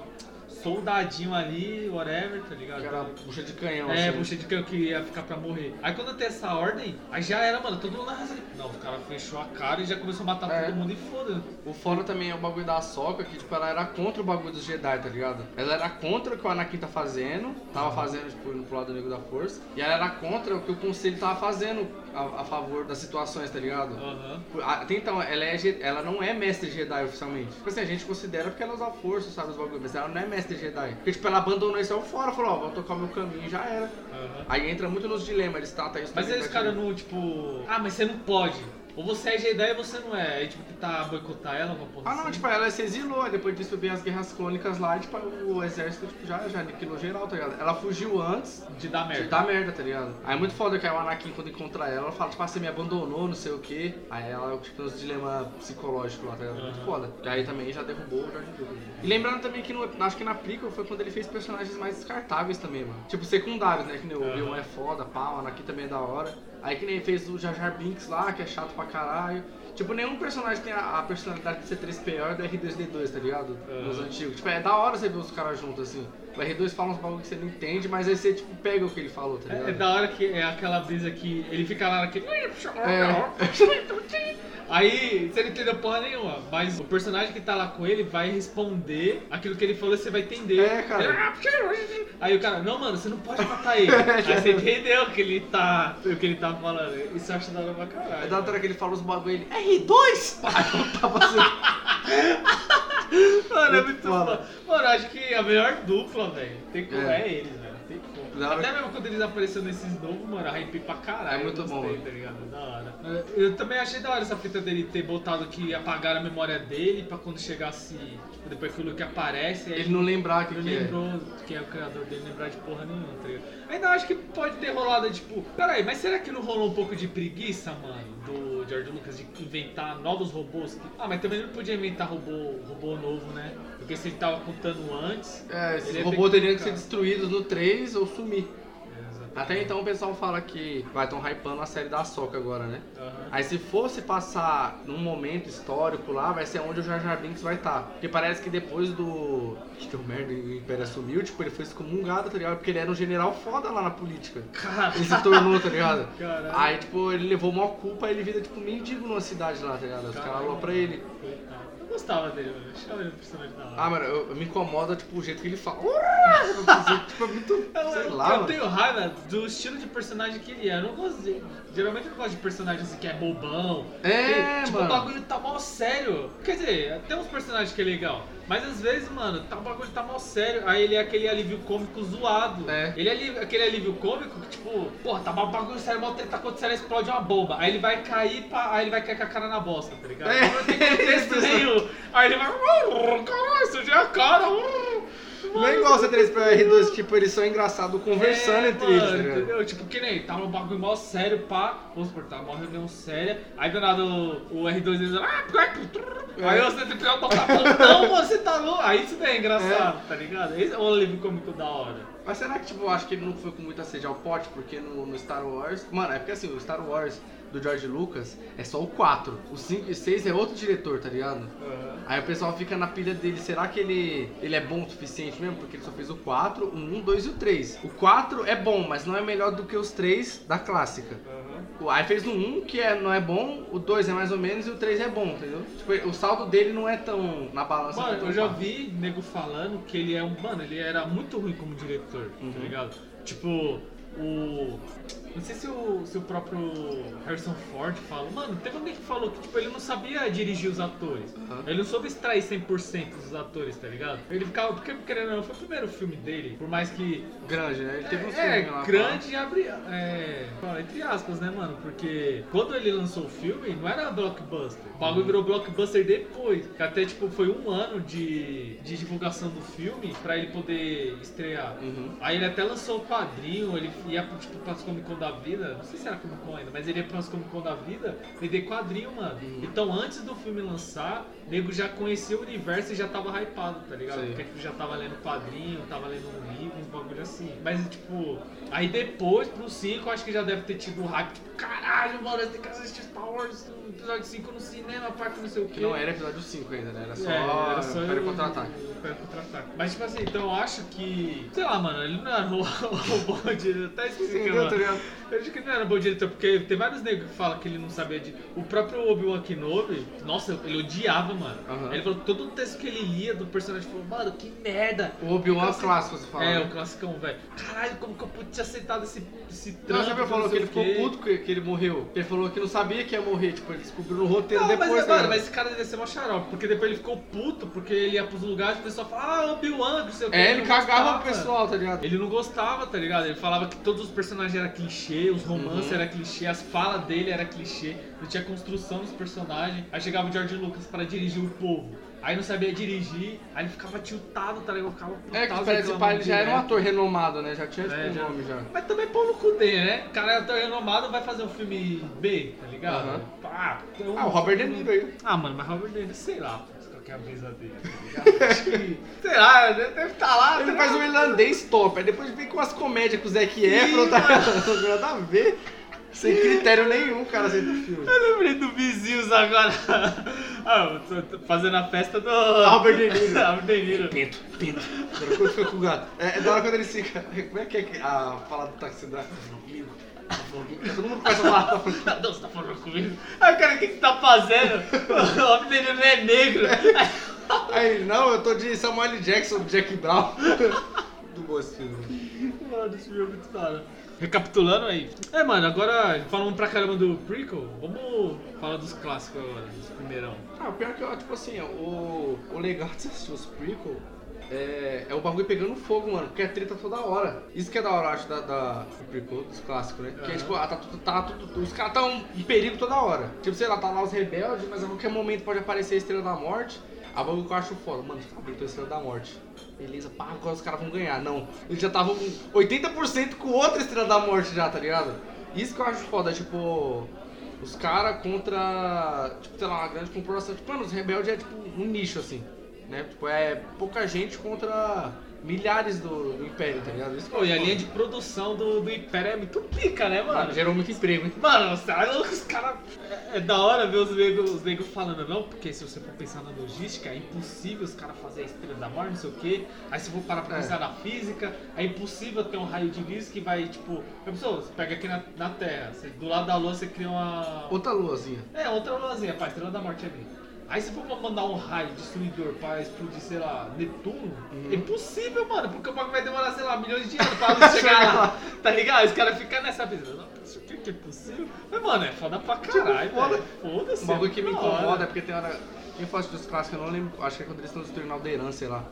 soldadinho ali, whatever, tá ligado? Que era bucha de canhão, É, assim. bucha de canhão que ia ficar pra morrer. Aí quando tem essa ordem, aí já era, mano, todo mundo na raça. Não, o cara fechou a cara e já começou a matar É. todo mundo e foda. O foda também é o bagulho da Ahsoka, que tipo, ela era contra o bagulho dos Jedi, tá ligado? Ela era contra o que o Anakin tá fazendo, tava fazendo, tipo, indo pro lado negro da força. E ela era contra o que o conselho tava fazendo a, a favor das situações, tá ligado? Aham. Até então, ela, é, ela não é mestre Jedi oficialmente. Tipo assim, a gente considera porque ela usa força, sabe, os bagulhos, mas ela não é mestre Jedi. Porque, tipo, ela abandonou isso aí fora, falou, ó, vou tocar o meu caminho e já era. Aham. Aí entra muito nos dilemas, eles tratam isso Mas aí os pra caras gente. não, tipo. Ah, mas você não pode. Ou você é Jedi ou você não é. Aí tipo, tentar boicotar ela, uma porra Ah não, assim. tipo, ela se exilou, aí depois disso veio as guerras clônicas lá e tipo, o exército tipo, já, já aniquilou geral, tá ligado? Ela fugiu antes De dar de merda. dar merda, tá ligado? Aí é muito foda que aí o Anakin quando encontra ela, ela fala, tipo, ah, você me abandonou, não sei o quê. Aí ela, tipo, uns dilemas psicológicos lá, tá ligado? Muito Aham. foda. Que aí também já derrubou o George Lucas. E lembrando também que no, acho que na prequel foi quando ele fez personagens mais descartáveis também, mano. Tipo, secundários, né? Que nem o Aham. Obi-Wan é foda, pá, o Anakin também é da hora. Aí que nem fez o Jar Jar Binks lá, que é chato pra caralho. Tipo, nenhum personagem tem a, a personalidade de C3PO e do R2D2, tá ligado? Nos Aham. antigos. Tipo, é da hora você ver os caras juntos assim. O R2 fala uns bagulho que você não entende, mas aí você, tipo, pega o que ele falou, tá ligado? É, é da hora que é aquela brisa que ele fica lá naquele. É. Aí você não entendeu porra nenhuma, mas o personagem que tá lá com ele vai responder aquilo que ele falou e você vai entender. É, cara. Aí o cara, não, mano, você não pode matar ele. Aí você entendeu o que ele tá, o que ele tá falando. Isso eu acho da hora pra caralho. É da hora que ele fala os bagulho ele. R2! Pá, tava assim. Mano, é Muito foda. Mano, eu acho que a melhor dupla, velho, tem como É. é, eles. Da hora Até mesmo quando eles apareceram nesses novos, mano, hype pra caralho. É muito bom, tá ligado? Da hora. Eu também achei da hora essa fita dele ter botado que apagaram a memória dele pra quando chegasse, tipo, depois que o Luke aparece, aí Ele não lembrar que, ele que é. lembrou quem é o criador dele, lembrar de porra nenhuma, tá ligado? Ainda acho que pode ter rolado, tipo, peraí, mas será que não rolou um pouco de preguiça, mano, do George Lucas de inventar novos robôs? Ah, mas também ele não podia inventar robô, robô novo, né? Porque se ele tava contando antes. É, é robôs bem teriam que ser destruídos no 3 ou sumir. Exatamente. Até então o pessoal fala que vai tão hypando a série da Soca agora, né? Aham. Aí se fosse passar num momento histórico lá, vai ser onde o Jar Jar Binks vai estar. Porque parece que depois do. que deu merda e o Império assumiu, tipo, ele foi excomungado, tá ligado? Porque ele era um general foda lá na política. Cara, Ele se tornou, tá ligado? Caralho. Aí, tipo, ele levou maior culpa e ele vira, tipo, mendigo numa cidade lá, tá ligado? Os caras Caralho. falou pra ele. Gostava dele, mano. Eu achava ele um personagem da hora. Ah, mano, eu, eu me incomoda, tipo, o jeito que ele fala. tipo, é muito. Eu, sei eu- lá, eu mano. tenho raiva do estilo de personagem que ele é. Eu não gosto de, Geralmente eu não gosto de personagem assim que é bobão. É, que, tipo, mano. o bagulho tá mal sério. Quer dizer, tem uns personagens que é legal. Mas às vezes, mano, tá, o bagulho tá mal sério. Aí ele é aquele alívio cômico zoado. É. Ele é aquele alívio cômico que, tipo, porra, tá mal bagulho sério, mal tá acontecendo, explode uma bomba. Aí ele vai cair, pra, aí ele vai cair com a cara na bosta, tá ligado? É. Não tem contexto nenhum. Aí ele vai, "Uh, caralho, sujei a cara. uh." Não é igual o C3PO e R2, tipo, eles são engraçados conversando É, entre mano, eles, ligado? Entendeu? Tipo, que nem, tá um bagulho mó sério, pá. Vamos supor, tá uma reunião séria. Aí do nada o, o R2 diz, ah, É. aí você tem que tocar não, mano, você tá louco. Aí isso daí é engraçado, tá ligado? Esse é um alívio cômico da hora. Mas será que, tipo, eu acho que ele não foi com muita sede ao pote? Porque no, no Star Wars... Mano, é porque assim, o Star Wars do George Lucas é só o 4. O 5 e 6 é outro diretor, tá ligado? Aí o pessoal fica na pilha dele, será que ele, ele é bom o suficiente mesmo? Porque ele só fez o 4, o 1, 2 e o 3. O 4 é bom, mas não é melhor do que os 3 da clássica. O- Aí fez o 1, que é, não é bom, o 2 é mais ou menos e o 3 é bom, entendeu? Tipo, o saldo dele não é tão na balança Mano, quanto eu já 4. vi nego falando que ele é um. Mano, ele era muito ruim como diretor, Uhum. tá ligado? Tipo, o. Não sei se o, se o próprio Harrison Ford fala. Mano, teve alguém que falou que tipo, ele não sabia dirigir os atores. Uhum. Ele não soube extrair 100% dos atores, tá ligado? Ele ficava. Porque, querendo ou não, foi o primeiro filme dele. Por mais que. Grande, né? Ele teve uns É, filmes lá. grande e abre. É, entre aspas, né, mano? Porque quando ele lançou o filme, não era blockbuster. O bagulho virou blockbuster depois. Que até, tipo, foi um ano de, de divulgação do filme pra ele poder estrear. Uhum. Aí ele até lançou o quadrinho, ele ia tipo, pras Comic Con da vida, não sei se era Comic Con ainda, mas ele ia pras Comic Con da vida vender quadrinho, mano. Uhum. Então antes do filme lançar, nego já conhecia o universo e já tava hypado, tá ligado? Sei. Porque tipo, já tava lendo quadrinho, tava lendo um livro, uns bagulho assim. Mas tipo, aí depois pro 5 eu acho que já deve ter tido um hype, tipo, caralho, mano, tenho que assistir Star Wars no episódio 5 no cinema, parte não sei o Que quê. não era episódio 5 ainda, né? Era só, É, era só Império o- Contra-Ataque. Império Contra-Ataque. Mas, tipo assim, então eu acho que. Sei lá, mano, ele não era o, o bom diretor. Até esqueci que era. Eu acho que ele não era bom diretor, porque tem vários negros que falam que ele não sabia de. O próprio Obi-Wan Kenobi, nossa, ele odiava, mano. Aham. Ele falou que todo o texto que ele lia do personagem falou, mano, que merda. O Obi-Wan Então, clássico, você fala. É, né? o classicão, velho. Caralho, como que eu pude ter aceitado esse, esse Não, trampo? já me falou não que ele o ficou puto que, que ele morreu. Ele falou que não sabia que ia morrer, tipo, ele descobriu no roteiro Não, depois. mas, mano, ligado? mas esse cara deve ser uma xarope, porque depois ele ficou puto, porque ele ia pros lugares e o pessoal fala, ah, Obi-Wan, não sei o que. É, ele não cagava o pessoal, tá ligado? Ele não gostava, tá ligado? Ele falava que todos os personagens eram clichê, os romances Uhum. eram clichê, as falas dele eram clichê, não tinha construção dos personagens. Aí chegava o George Lucas pra dirigir o povo. Aí não sabia dirigir, aí ele ficava tiltado, tá ligado? Ficava É que putado, parece que ele já era um ator renomado, né? Já tinha tipo, É, um já- nome já. Mas também pau no cu dele, né? O cara é ator renomado, vai fazer um filme B, tá ligado? Ah, então- Ah, o Robert De Niro aí. Ah, mano, mas Robert De Niro, sei lá, qual que é a brisa dele, tá ligado? Que, sei lá, deve estar lá. Ele tá faz um irlandês top, aí depois vem com as comédias com o Zac Efron, tá ligado? Nada a ver. Sem critério nenhum, cara, aceita o filme. Eu lembrei do Vizinhos agora. Ah, eu tô- tô fazendo a festa do. Robert De Niro. Robert De Niro. Pinto, pinto. Agora quando fica com o gato. É, é da hora quando ele fica. Como é que é a fala do táxi da. Tá falando comigo? Tá falando comigo? Todo mundo começa a falar, tá falando. Não, você tá falando comigo? Aí o cara, o que que você tá fazendo? O Robert De Niro não é negro. Aí não, eu tô de Samuel. Jackson, Jack Brown. Muito bom esse filme. Mano, esse filme é muito da. Recapitulando aí. É, mano, agora falando pra caramba do prequel, vamos falar dos clássicos agora, dos primeirão. Ah, o pior que, ó, tipo assim, o, o legal de assistir os prequel é, é o bagulho pegando fogo, mano, porque é treta toda hora. Isso que é da hora, eu acho, da, da, do prequel, dos clássicos, né? Que é tipo, ah, tá, tudo- tá, tudo- os caras tão em perigo toda hora. Tipo, sei lá, tá lá os rebeldes, mas a qualquer momento pode aparecer a Estrela da Morte. A bagulho que eu acho foda, mano, os caras gritou a Estrela da Morte. Beleza, pá, agora os caras vão ganhar. Não, eles já estavam com 80% com outra Estrela da Morte já, tá ligado? Isso que eu acho foda, tipo... Os caras contra, tipo, sei lá, uma grande corporação. Tipo, mano, os rebeldes é tipo um nicho, assim. Né? Tipo, é pouca gente contra milhares do, do Império, tá ligado? Isso que Pô, e a linha de produção do, do Império é muito pica, né, mano? Gerou muito emprego, hein? Mano, os caras, os cara, é, é da hora ver os negros os nego falando, não, porque se você for pensar na logística, é impossível os caras fazerem a estrela da morte, não sei o quê. Aí se for parar pra É. pensar na física, é impossível ter um raio de luz que vai, tipo. Pensou? Você pega aqui na, na Terra, você- do lado da Lua você cria uma. Outra luazinha. É, outra luazinha, pá, estrela da morte ali. Aí se for mandar um raio destruidor pra explodir, sei lá, Netuno, Uhum. é impossível, mano, porque o bagulho vai demorar, sei lá, milhões de anos pra luz chegar lá, tá ligado? Os caras ficam nessa brisa, não, isso aqui que é possível. Mas, mano, é foda pra caralho, Tipo, foda. velho. Foda-se. Um bagulho que me da incomoda é porque tem hora. Quem faz dos clássicos, eu não lembro. Acho que é quando eles estão destruindo Alderan, sei lá.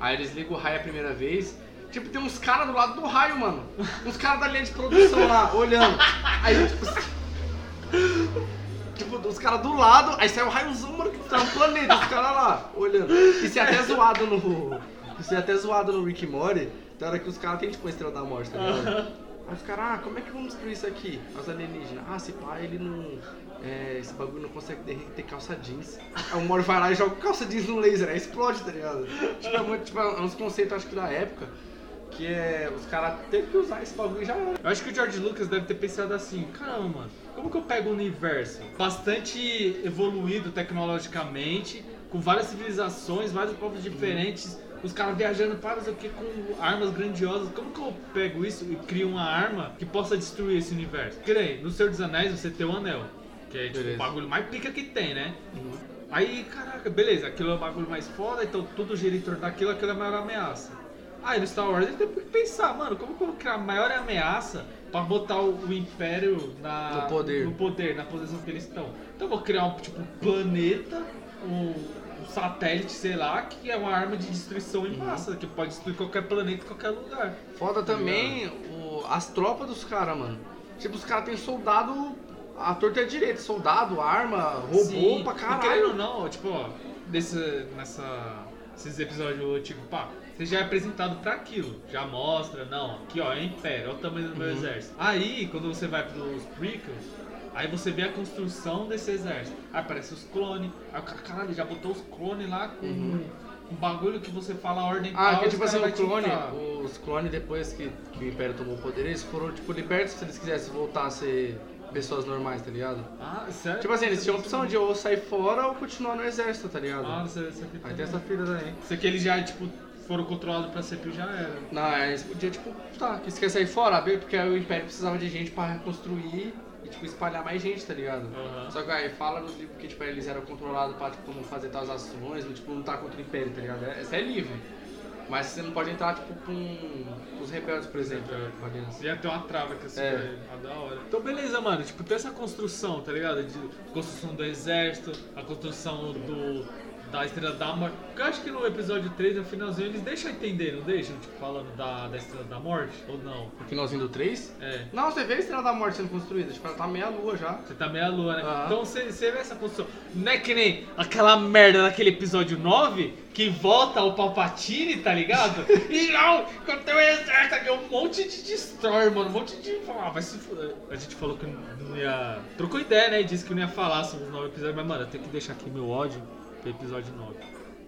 Aí eles ligam o raio a primeira vez. Tipo, tem uns caras do lado do raio, mano. Uns caras da linha de produção lá, olhando. Aí, tipo. Tipo, os caras do lado, aí sai o raiozão, mano, que tá no planeta, os caras lá, olhando. Isso é até zoado no, Isso é até zoado no Rick Morty, tem hora que os caras têm tipo uma estrela da morte, tá ligado? Aí os caras, ah, como é que vamos destruir isso aqui? Os alienígenas, ah, se pá, ele não. é, esse bagulho não consegue derreter calça jeans. Aí o Mori vai lá e joga calça jeans no laser, aí explode, tá ligado? Tipo, é, muito, tipo, é uns conceitos, acho que da época, que é. Os caras teve que usar esse bagulho já era. Eu acho que o George Lucas deve ter pensado assim, caramba, mano, como que eu pego um universo bastante evoluído tecnologicamente, com várias civilizações, vários povos diferentes, os caras viajando para o que com armas grandiosas, como que eu pego isso e crio uma arma que possa destruir esse universo? Nem, no Senhor dos Anéis você tem o anel, que é tipo, o bagulho mais pica que tem, né? Aí, caraca, beleza, aquilo é o bagulho mais foda, então tudo gira em torno daquilo, aquilo é a maior ameaça. Aí no Star Wars ele tem que pensar, mano, como que eu vou criar a maior ameaça pra botar o, o Império na, No poder. no poder, na posição que eles estão? Então eu vou criar um tipo um planeta, um, um satélite, sei lá, que é uma arma de destruição Uhum. em massa, que pode destruir qualquer planeta em qualquer lugar. Foda também o- as tropas dos caras, mano. Tipo, os caras têm soldado à torta à direita, soldado, arma, robô Sim, pra querendo ou caralho. não, tipo, ó, desse, nessa, esses episódios antigos, pá, você já é apresentado pra aquilo. Já mostra, não, aqui ó, é Império, olha o tamanho do meu Uhum. exército. Aí, quando você vai pros prequels, aí você vê a construção desse exército. Aí aparece os clones, aí o cara, caralho, já botou os clones lá com um bagulho que você fala a ordem Ah, tal, que os tipo assim, o clone, os clones depois que, que o Império tomou o poder, eles foram, tipo, libertos se eles quisessem voltar a ser pessoas normais, tá ligado? Ah, sério? Tipo assim, eles tinham a opção de ou sair fora ou continuar no exército, tá ligado? Ah, você, você Aí tem essa fila daí. Isso aqui eles já, tipo, foram controlados pra sempre já era. Não, aí eles podiam, tipo, tá, que quer sair fora, porque aí o Império precisava de gente pra reconstruir e, tipo, espalhar mais gente, tá ligado? Aham. Só que aí fala nos livros que, tipo, eles eram controlados pra, tipo, não fazer tais ações, não, tipo, lutar contra o Império, tá ligado? Essa é livre. Mas você não pode entrar, tipo, com os rebeldes, por exemplo. aliança. Ia ter uma trava que assim, É. é. da hora. Então beleza, mano, tipo, tem essa construção, tá ligado? De construção do exército, a construção do. Da Estrela da Morte. Porque eu acho que no episódio 3, no finalzinho, eles deixam entender, não deixam? Tipo, falando da, da Estrela da Morte? Ou não? No finalzinho do 3? É. Não, você vê a Estrela da Morte sendo construída, tipo, ela tá meia lua já. Você tá meia lua, né? Então você, você vê essa construção. Não é que nem aquela merda daquele episódio 9 que volta o Palpatine, tá ligado? e não, eu tenho um exército aqui, um monte de destroyer, mano. Um monte de. Ah, vai se fuder. A gente falou que não ia. Trocou ideia, né? E disse que não ia falar sobre os novos episódios, mas, mano, eu tenho que deixar aqui meu ódio pro episódio 9.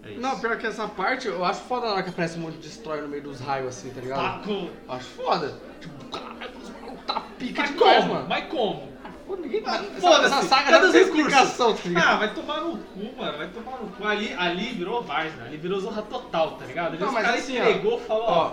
É isso. Não, pior que essa parte, eu acho foda na hora que aparece um monte de destroyer no meio dos raios, assim, tá ligado? Taco. Eu Acho foda. Tipo, caralho, os malucos tá pica Mas demais, como? mano. Mas como? Pô, ninguém tá... Ah, essa, foda-se, essa saga cadê os recursos? explicação, tá ligado? Ah, vai tomar no cu, mano. Vai tomar no cu. Ali, ali virou Varsna, ali virou Zorra Total, tá ligado? Ali Não, os mas caras assim, ó, entregou e falou, ó.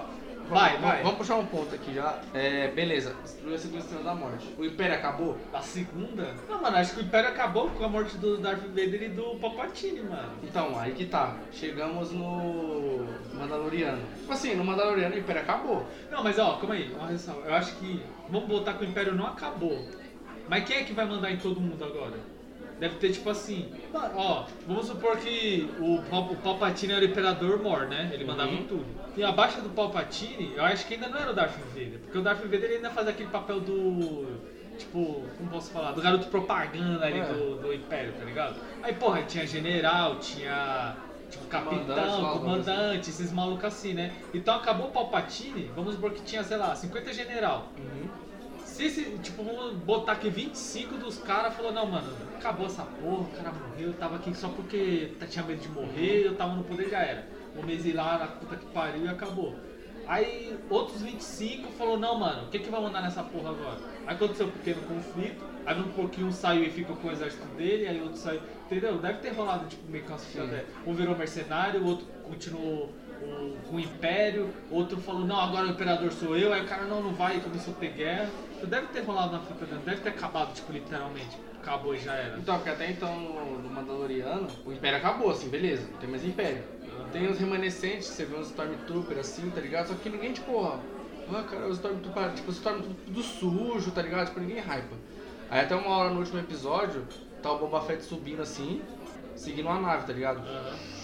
Vai, vai. Vamos puxar um ponto aqui já. É, beleza, destruiu a segunda estrela da morte. O Império acabou? A segunda? Não, mano, acho que o Império acabou com a morte do Darth Vader e do Palpatine, mano. Então, aí que tá. Chegamos no Mandaloriano. Tipo assim, no Mandaloriano o Império acabou. Não, mas ó, calma aí, uma ressalva. Eu acho que. Vamos botar que o Império não acabou. Mas quem é que vai mandar em todo mundo agora? Deve ter tipo assim. Ó, vamos supor que o, Pal- o Palpatine era o Imperador Mor, né? Ele mandava Uhum. em tudo. E abaixo do Palpatine, eu acho que ainda não era o Darth Vader. Porque o Darth Vader ele ainda faz aquele papel do. Tipo, como posso falar? Do garoto propaganda ali É. do, do Império, tá ligado? Aí, porra, tinha general, tinha. Tipo, Comandante, capitão, lá, comandante, esses malucos assim, né? Então acabou o Palpatine, vamos supor que tinha, sei lá, 50 general. Se esse, tipo, vamos botar aqui 25 dos caras falou, não, mano, acabou essa porra, o cara morreu, eu tava aqui só porque tinha medo de morrer, eu tava no poder já era. Vou me exilar na puta que pariu e acabou. Aí outros 25 falou, não, mano, o que que vai mandar nessa porra agora? Aí aconteceu um pequeno conflito, aí um pouquinho um saiu e ficou com o exército dele, aí outro saiu, entendeu? Deve ter rolado, tipo, meio que uma. Um virou mercenário, o outro continuou com o Império, outro falou, não, agora o Imperador sou eu, aí o cara, não, não vai, e começou a ter guerra. Então deve ter rolado na fita dentro, deve ter acabado, tipo, literalmente. Acabou e já era. Então, porque até então no, no Mandaloriano, o Império acabou, assim, beleza, não tem mais Império. Tem os remanescentes, você vê uns Stormtrooper assim, tá ligado? Só que ninguém, tipo, ó, ah, cara, os Stormtrooper, tipo, os Stormtrooper tudo sujo, tá ligado? Tipo, ninguém hypa. Aí até uma hora no último episódio, tá o Boba Fett subindo assim, seguindo uma nave, tá ligado? Aham.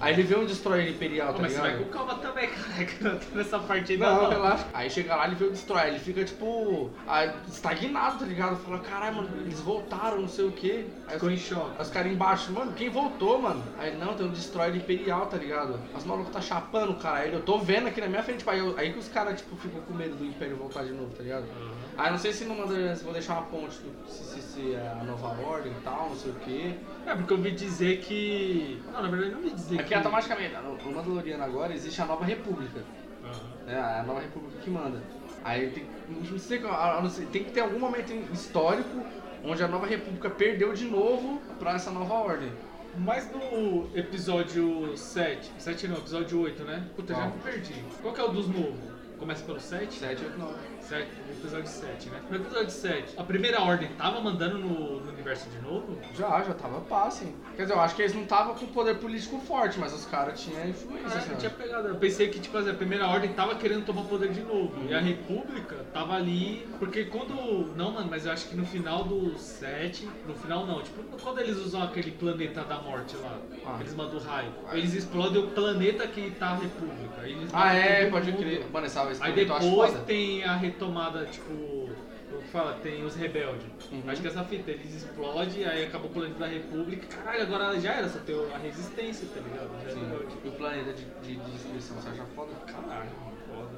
Aí ele vê um Destroyer Imperial, Pô, tá mas você vai ligado? com calma também, cara. Nessa parte Não, não. relaxa. Aí chega lá, ele vê o Destroyer, ele fica tipo. ah, estagnado, tá ligado? Fala, caralho, mano, eles voltaram, não sei o quê. Aí Ficou os, em choque. os caras embaixo, mano, quem voltou, mano? Aí não, tem um Destroyer Imperial, tá ligado? Os malucos tá chapando, cara. Aí ele, eu tô vendo aqui na minha frente, eu- aí que os caras, tipo, ficam com medo do Império voltar de novo, tá ligado? Aham. Aí não sei se não manda, se vou deixar uma ponte se, é a nova ordem e tal, não sei o quê. É, porque eu ouvi dizer que. Não, na verdade, não ouvi dizer É que. que automaticamente, no, no Mandaloriano agora existe a nova república. Aham. né? A nova república que manda. Aí tem, não sei, não sei, tem que ter algum momento histórico onde a nova república perdeu de novo pra essa nova ordem. Mas no episódio 7. 7 não, episódio 8, né? Puta, já Qual? me perdi. Qual que é o dos novos? Começa pelo 7? 7, 8, 9. 7, episódio 7, né? No episódio 7, a primeira ordem tava mandando no, no universo de novo? Já, já tava pá, sim. Quer dizer, eu acho que eles não estavam com poder político forte, mas os caras tinham influência. Ah, assim, eu tinha pegado. Eu pensei que, tipo assim, a primeira ordem tava querendo tomar poder de novo. E Uhum. a República tava ali. Porque quando. Não, mano, mas eu acho que no final do 7. No final não, tipo, quando eles usam aquele planeta da morte lá, Ah. eles mandam raio. Eles explodem o planeta que tá a República. Ah, é, pode mundo. crer. Mano, essa esse Aí eu acho depois foda. tem a retomada, tipo. O que fala? Tem os rebeldes. Uhum. Acho que essa fita, eles explodem, aí acabou o planeta da República. Caralho, agora já era, só ter a resistência, tá ligado? Já é Sim. rebelde. E o planeta de, de, de destruição, você acha foda? Caralho, foda.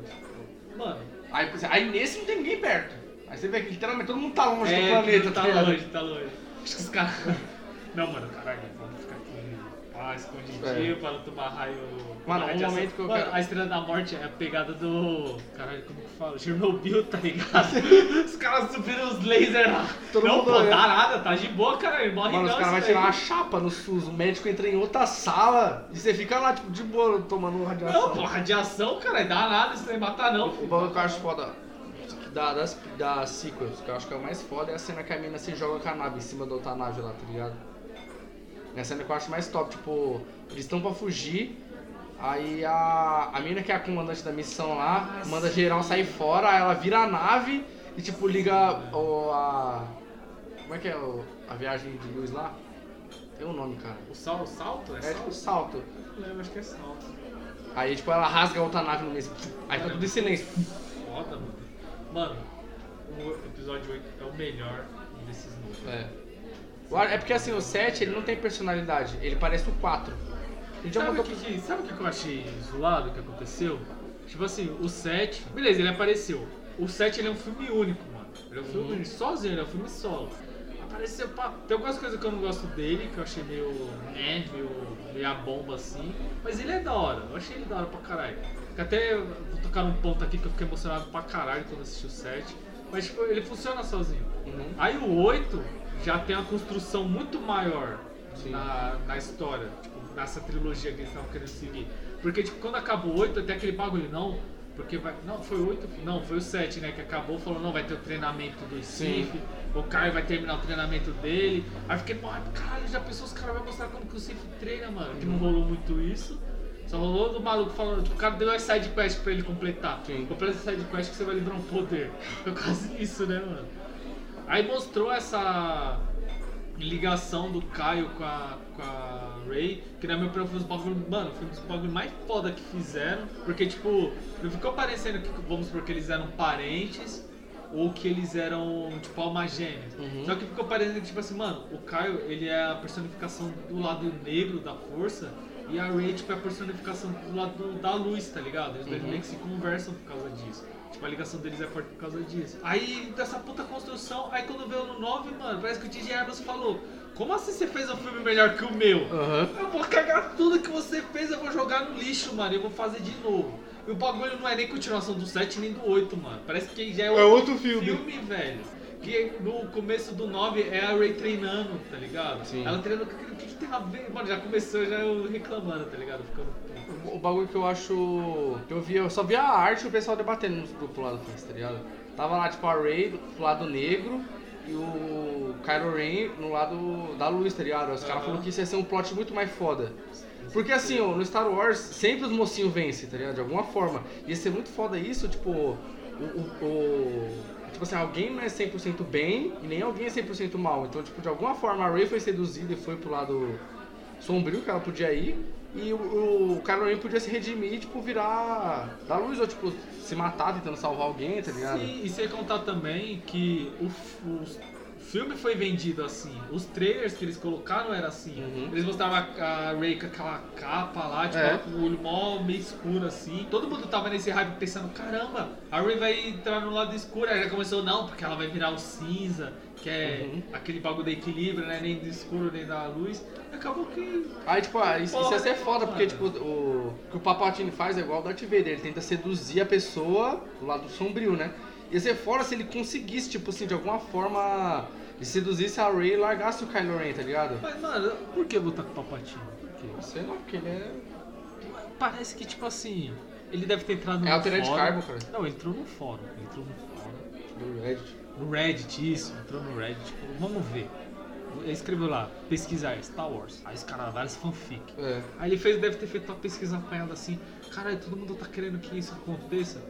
Mano, Aí, aí nesse não tem ninguém perto. Aí você vê que literalmente todo mundo tá longe do é, planeta, tá ligado? longe, tá longe. Acho que os caras. Não, mano, caralho, vamos ficar aqui. Ah, escondidinho pra não tomar raio. Mano, um momento que eu quero- a Estrela da Morte é a pegada do. Caralho, como que fala? Chernobyl, tá ligado? os caras subiram os lasers lá. Todo não, pô, dá nada, tá de boa, cara. Ele morre Mano, os não. caras vão tirar uma chapa no SUS, o médico entra em outra sala e você fica lá, tipo, de boa, tomando radiação. Não, pô, radiação, cara, dá nada, isso ia matar, não. O bagulho que eu acho foda da, das, das sequels, que eu acho que é o mais foda, é a cena que a mina se joga com a nave em cima da outra nave lá, tá ligado? É a cena que eu acho mais top, tipo, eles estão pra fugir, aí a, a mina que é a comandante da missão lá, manda geral sair fora, aí ela vira a nave e tipo, liga o, a... Como é que é o, a viagem de luz lá? Tem um nome, cara. O sal, salto? É, É salto? tipo salto. Não lembro, acho que é salto. Aí tipo, ela rasga a outra nave no meio, aí fica tudo em silêncio. Foda, mano. Mano, o episódio 8 é o melhor desses novos. É. O É porque assim, o 7 ele não tem personalidade, ele parece o 4. Ele já Sabe o que, que- sabe o que eu achei zoado que aconteceu? Tipo assim, o 7, beleza, ele apareceu. O 7 ele é um filme único, mano. Ele é um filme Uhum. sozinho, ele é um filme solo. Apareceu, pá, tem algumas coisas que eu não gosto dele, que eu achei meio, né, meio, meio a bomba assim. Mas ele é da hora, eu achei ele da hora pra caralho. Até vou tocar num ponto aqui que eu fiquei emocionado pra caralho quando assisti o 7. Mas tipo, ele funciona sozinho. Uhum. Aí o 8 já tem uma construção muito maior na, na história, tipo, nessa trilogia que eles estavam querendo seguir. Porque tipo, quando acaba o 8, tem aquele bagulho, não, porque vai. Não, foi o 8? Não, foi o 7, né? Que acabou falou, não, vai ter o treinamento do. Sif, o Caio vai terminar o treinamento dele. Aí fiquei, "Mano, caralho, já pensou os caras vão mostrar como que o Sif treina, mano? Que não rolou muito isso. Só rolou do maluco falando, tipo, o cara deu as side quest pra ele completar. Sim. Completa essa side quest que você vai livrar um poder. Foi quase isso, né, mano? Aí mostrou essa ligação do Caio com a, com a Ray, que na minha opinião foi um bagulho, mano, foi um dos bagulho mais foda que fizeram, porque tipo, não ficou parecendo que, vamos supor, que eles eram parentes ou que eles eram, tipo, almas gêmeas. Uhum. Só que ficou parecendo que, tipo assim, mano, o Caio, ele é a personificação do lado negro da força e a Ray, tipo, é a personificação do lado da luz, tá ligado? Eles Uhum. meio que se conversam por causa disso. Tipo, a ligação deles é forte por causa disso. Aí, dessa puta construção, aí quando veio no 9, mano, parece que o DJ Abrams falou como assim você fez um filme melhor que o meu? Aham. Eu vou cagar tudo que você fez, eu vou jogar no lixo, mano, e eu vou fazer de novo. E o bagulho não é nem continuação do 7 nem do 8, mano. Parece que já é outro, outro filme. filme, velho. Que no começo do 9 é a Ray treinando, tá ligado? Sim. Ela treinando, o que, que, que tem a ver? Mano, já começou já eu reclamando, tá ligado? Ficando. O bagulho que eu acho. que eu vi, eu só vi a arte e o pessoal debatendo nos grupos do Fest, tá ligado? Tava lá, tipo, a Ray do pro lado negro e o Kylo Ren no lado da luz, tá ligado? Os caras Aham. falaram que isso ia ser um plot muito mais foda. Porque assim, ó, no Star Wars, sempre os mocinhos vencem, tá ligado? De alguma forma. Ia ser muito foda isso, tipo, o. o- o- tipo assim, alguém não é 100% bem e nem alguém é 100% mal. Então, tipo, de alguma forma a Ray foi seduzida e foi pro lado sombrio que ela podia ir. E o, o Kylo Ren podia se redimir tipo, virar da luz, ou tipo, se matar tentando salvar alguém, tá ligado? Sim, e sem contar também que o, o filme foi vendido assim. Os trailers que eles colocaram era assim. Uhum. Eles mostravam a, a Rey com aquela capa lá, tipo, É. com o olho mó meio escuro assim. Todo mundo tava nesse hype pensando, caramba, a Rey vai entrar no lado escuro. Aí já começou, não, porque ela vai virar o cinza, que é Uhum. aquele bagulho do equilíbrio, né? Nem do escuro, nem da luz. Acabou que. Aí, tipo, ah, isso, isso ia ser foda, porque, tipo, o, o que o Papatini faz é igual o Darth Vader, ele tenta seduzir a pessoa do lado sombrio, né? Ia ser foda se ele conseguisse, tipo assim, de alguma forma, ele seduzisse a Rey e largasse o Kylo Ren, tá ligado? Mas, mano, por que lutar com o Papatinho? Por quê? Sei lá, porque ele é... Parece que, tipo assim, ele deve ter entrado no É alterante fórum. carbo, cara. Não, ele entrou no fórum. Ele entrou no fórum. Do Reddit. No Reddit, isso. Entrou no Reddit. Tipo, vamos ver. Ele escreveu lá, pesquisar Star Wars. Aí os caras, vários fanfic. É. Aí ele fez, deve ter feito uma pesquisa apanhada assim. Caralho, todo mundo tá querendo que isso aconteça.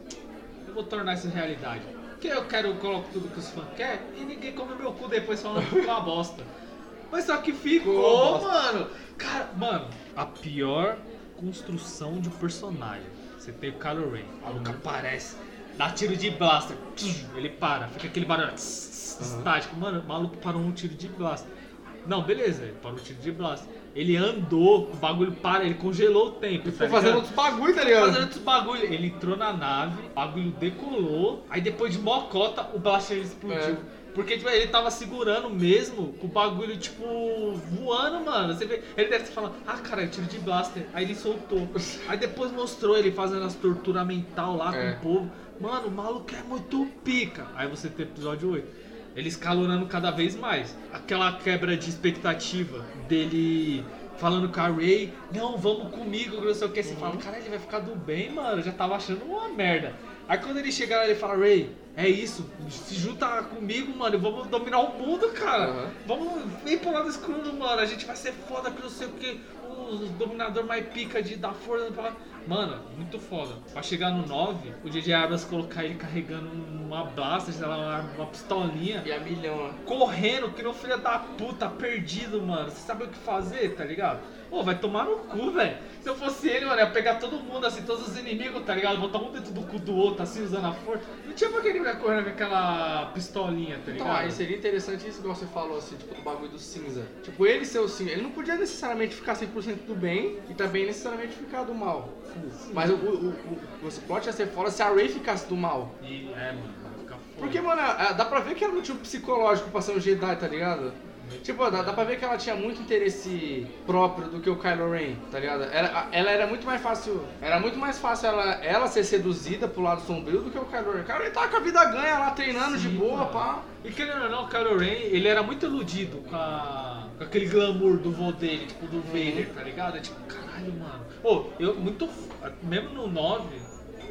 Eu vou tornar isso realidade. Porque eu quero, eu coloco tudo que os fãs querem e ninguém come meu cu depois falando que ficou uma bosta. Mas só que ficou, mano. Cara, mano, a pior construção de personagem. Você tem o Kylo Ren, o maluco aparece, dá tiro de blaster, ele para, fica aquele barulho tss, tss, Uhum. estático. Mano, o maluco parou um tiro de blaster. Não, beleza, ele parou um tiro de blaster. Ele andou, o bagulho para, ele congelou o tempo. Ele tá ficou fazendo outros bagulho, tá fazendo ligado? outros bagulho. Ele entrou na nave, o bagulho decolou, aí depois de mocota, o blaster explodiu. É. Porque tipo, ele tava segurando mesmo com o bagulho, tipo, voando, mano. Você vê, ele deve ter falado, ah, cara, eu tiro de blaster. Aí ele soltou. Aí depois mostrou ele fazendo as torturas mental lá É. com o povo. Mano, o maluco é muito pica. Aí você tem episódio 8. Ele escalonando cada vez mais. Aquela quebra de expectativa dele falando com a Ray, não, vamos comigo, não sei o que. Você fala, cara, ele vai ficar do bem, mano. Eu já tava achando uma merda. Aí quando ele chega lá, ele fala, Ray, é isso, se junta comigo, mano, vamos dominar o mundo, cara. Aham. Vamos, vem pro lado escuro, mano. A gente vai ser foda que não sei o que. O dominador mais pica de da força. pra lá. Mano, muito foda. Pra chegar no 9, o DJ Abrams colocar ele carregando uma blaster, sei lá, uma, pistolinha. E a milhão? Correndo, que no filho da puta, perdido, mano. Você sabe o que fazer, tá ligado? Pô, vai tomar no cu, velho. Se eu fosse ele, mano, ia pegar todo mundo, assim, todos os inimigos, tá ligado? Botar um dentro do cu do outro, assim, usando a força. Não tinha pra que ele correndo com aquela pistolinha, tá ligado? Então, aí seria interessante isso que você falou, assim, tipo, do bagulho do cinza. Tipo, ele ser o cinza, ele não podia necessariamente ficar 100% do bem e também necessariamente ficar do mal. Mas o, o, o, o plot ia ser fora se a Ray ficasse do mal. E, é, mano, vai ficar foda. Porque, mano, a- dá pra ver que tinha um psicológico pra ser um Jedi, tá ligado? Tipo, dá, dá pra ver que ela tinha muito interesse próprio do que o Kylo Ren, tá ligado? Ela, ela era muito mais fácil. Era muito mais fácil ela, ela ser seduzida pro lado sombrio do que o Kylo Ren. O Kylo Ren tava com a vida ganha lá, treinando de Sim, boa, mano. pá. E querendo ou não, o Kylo Ren, ele era muito iludido com, a- com aquele glamour do vô dele, tipo, do Vader, tá ligado? É tipo, caralho, mano. Pô, eu muito. Mesmo no 9,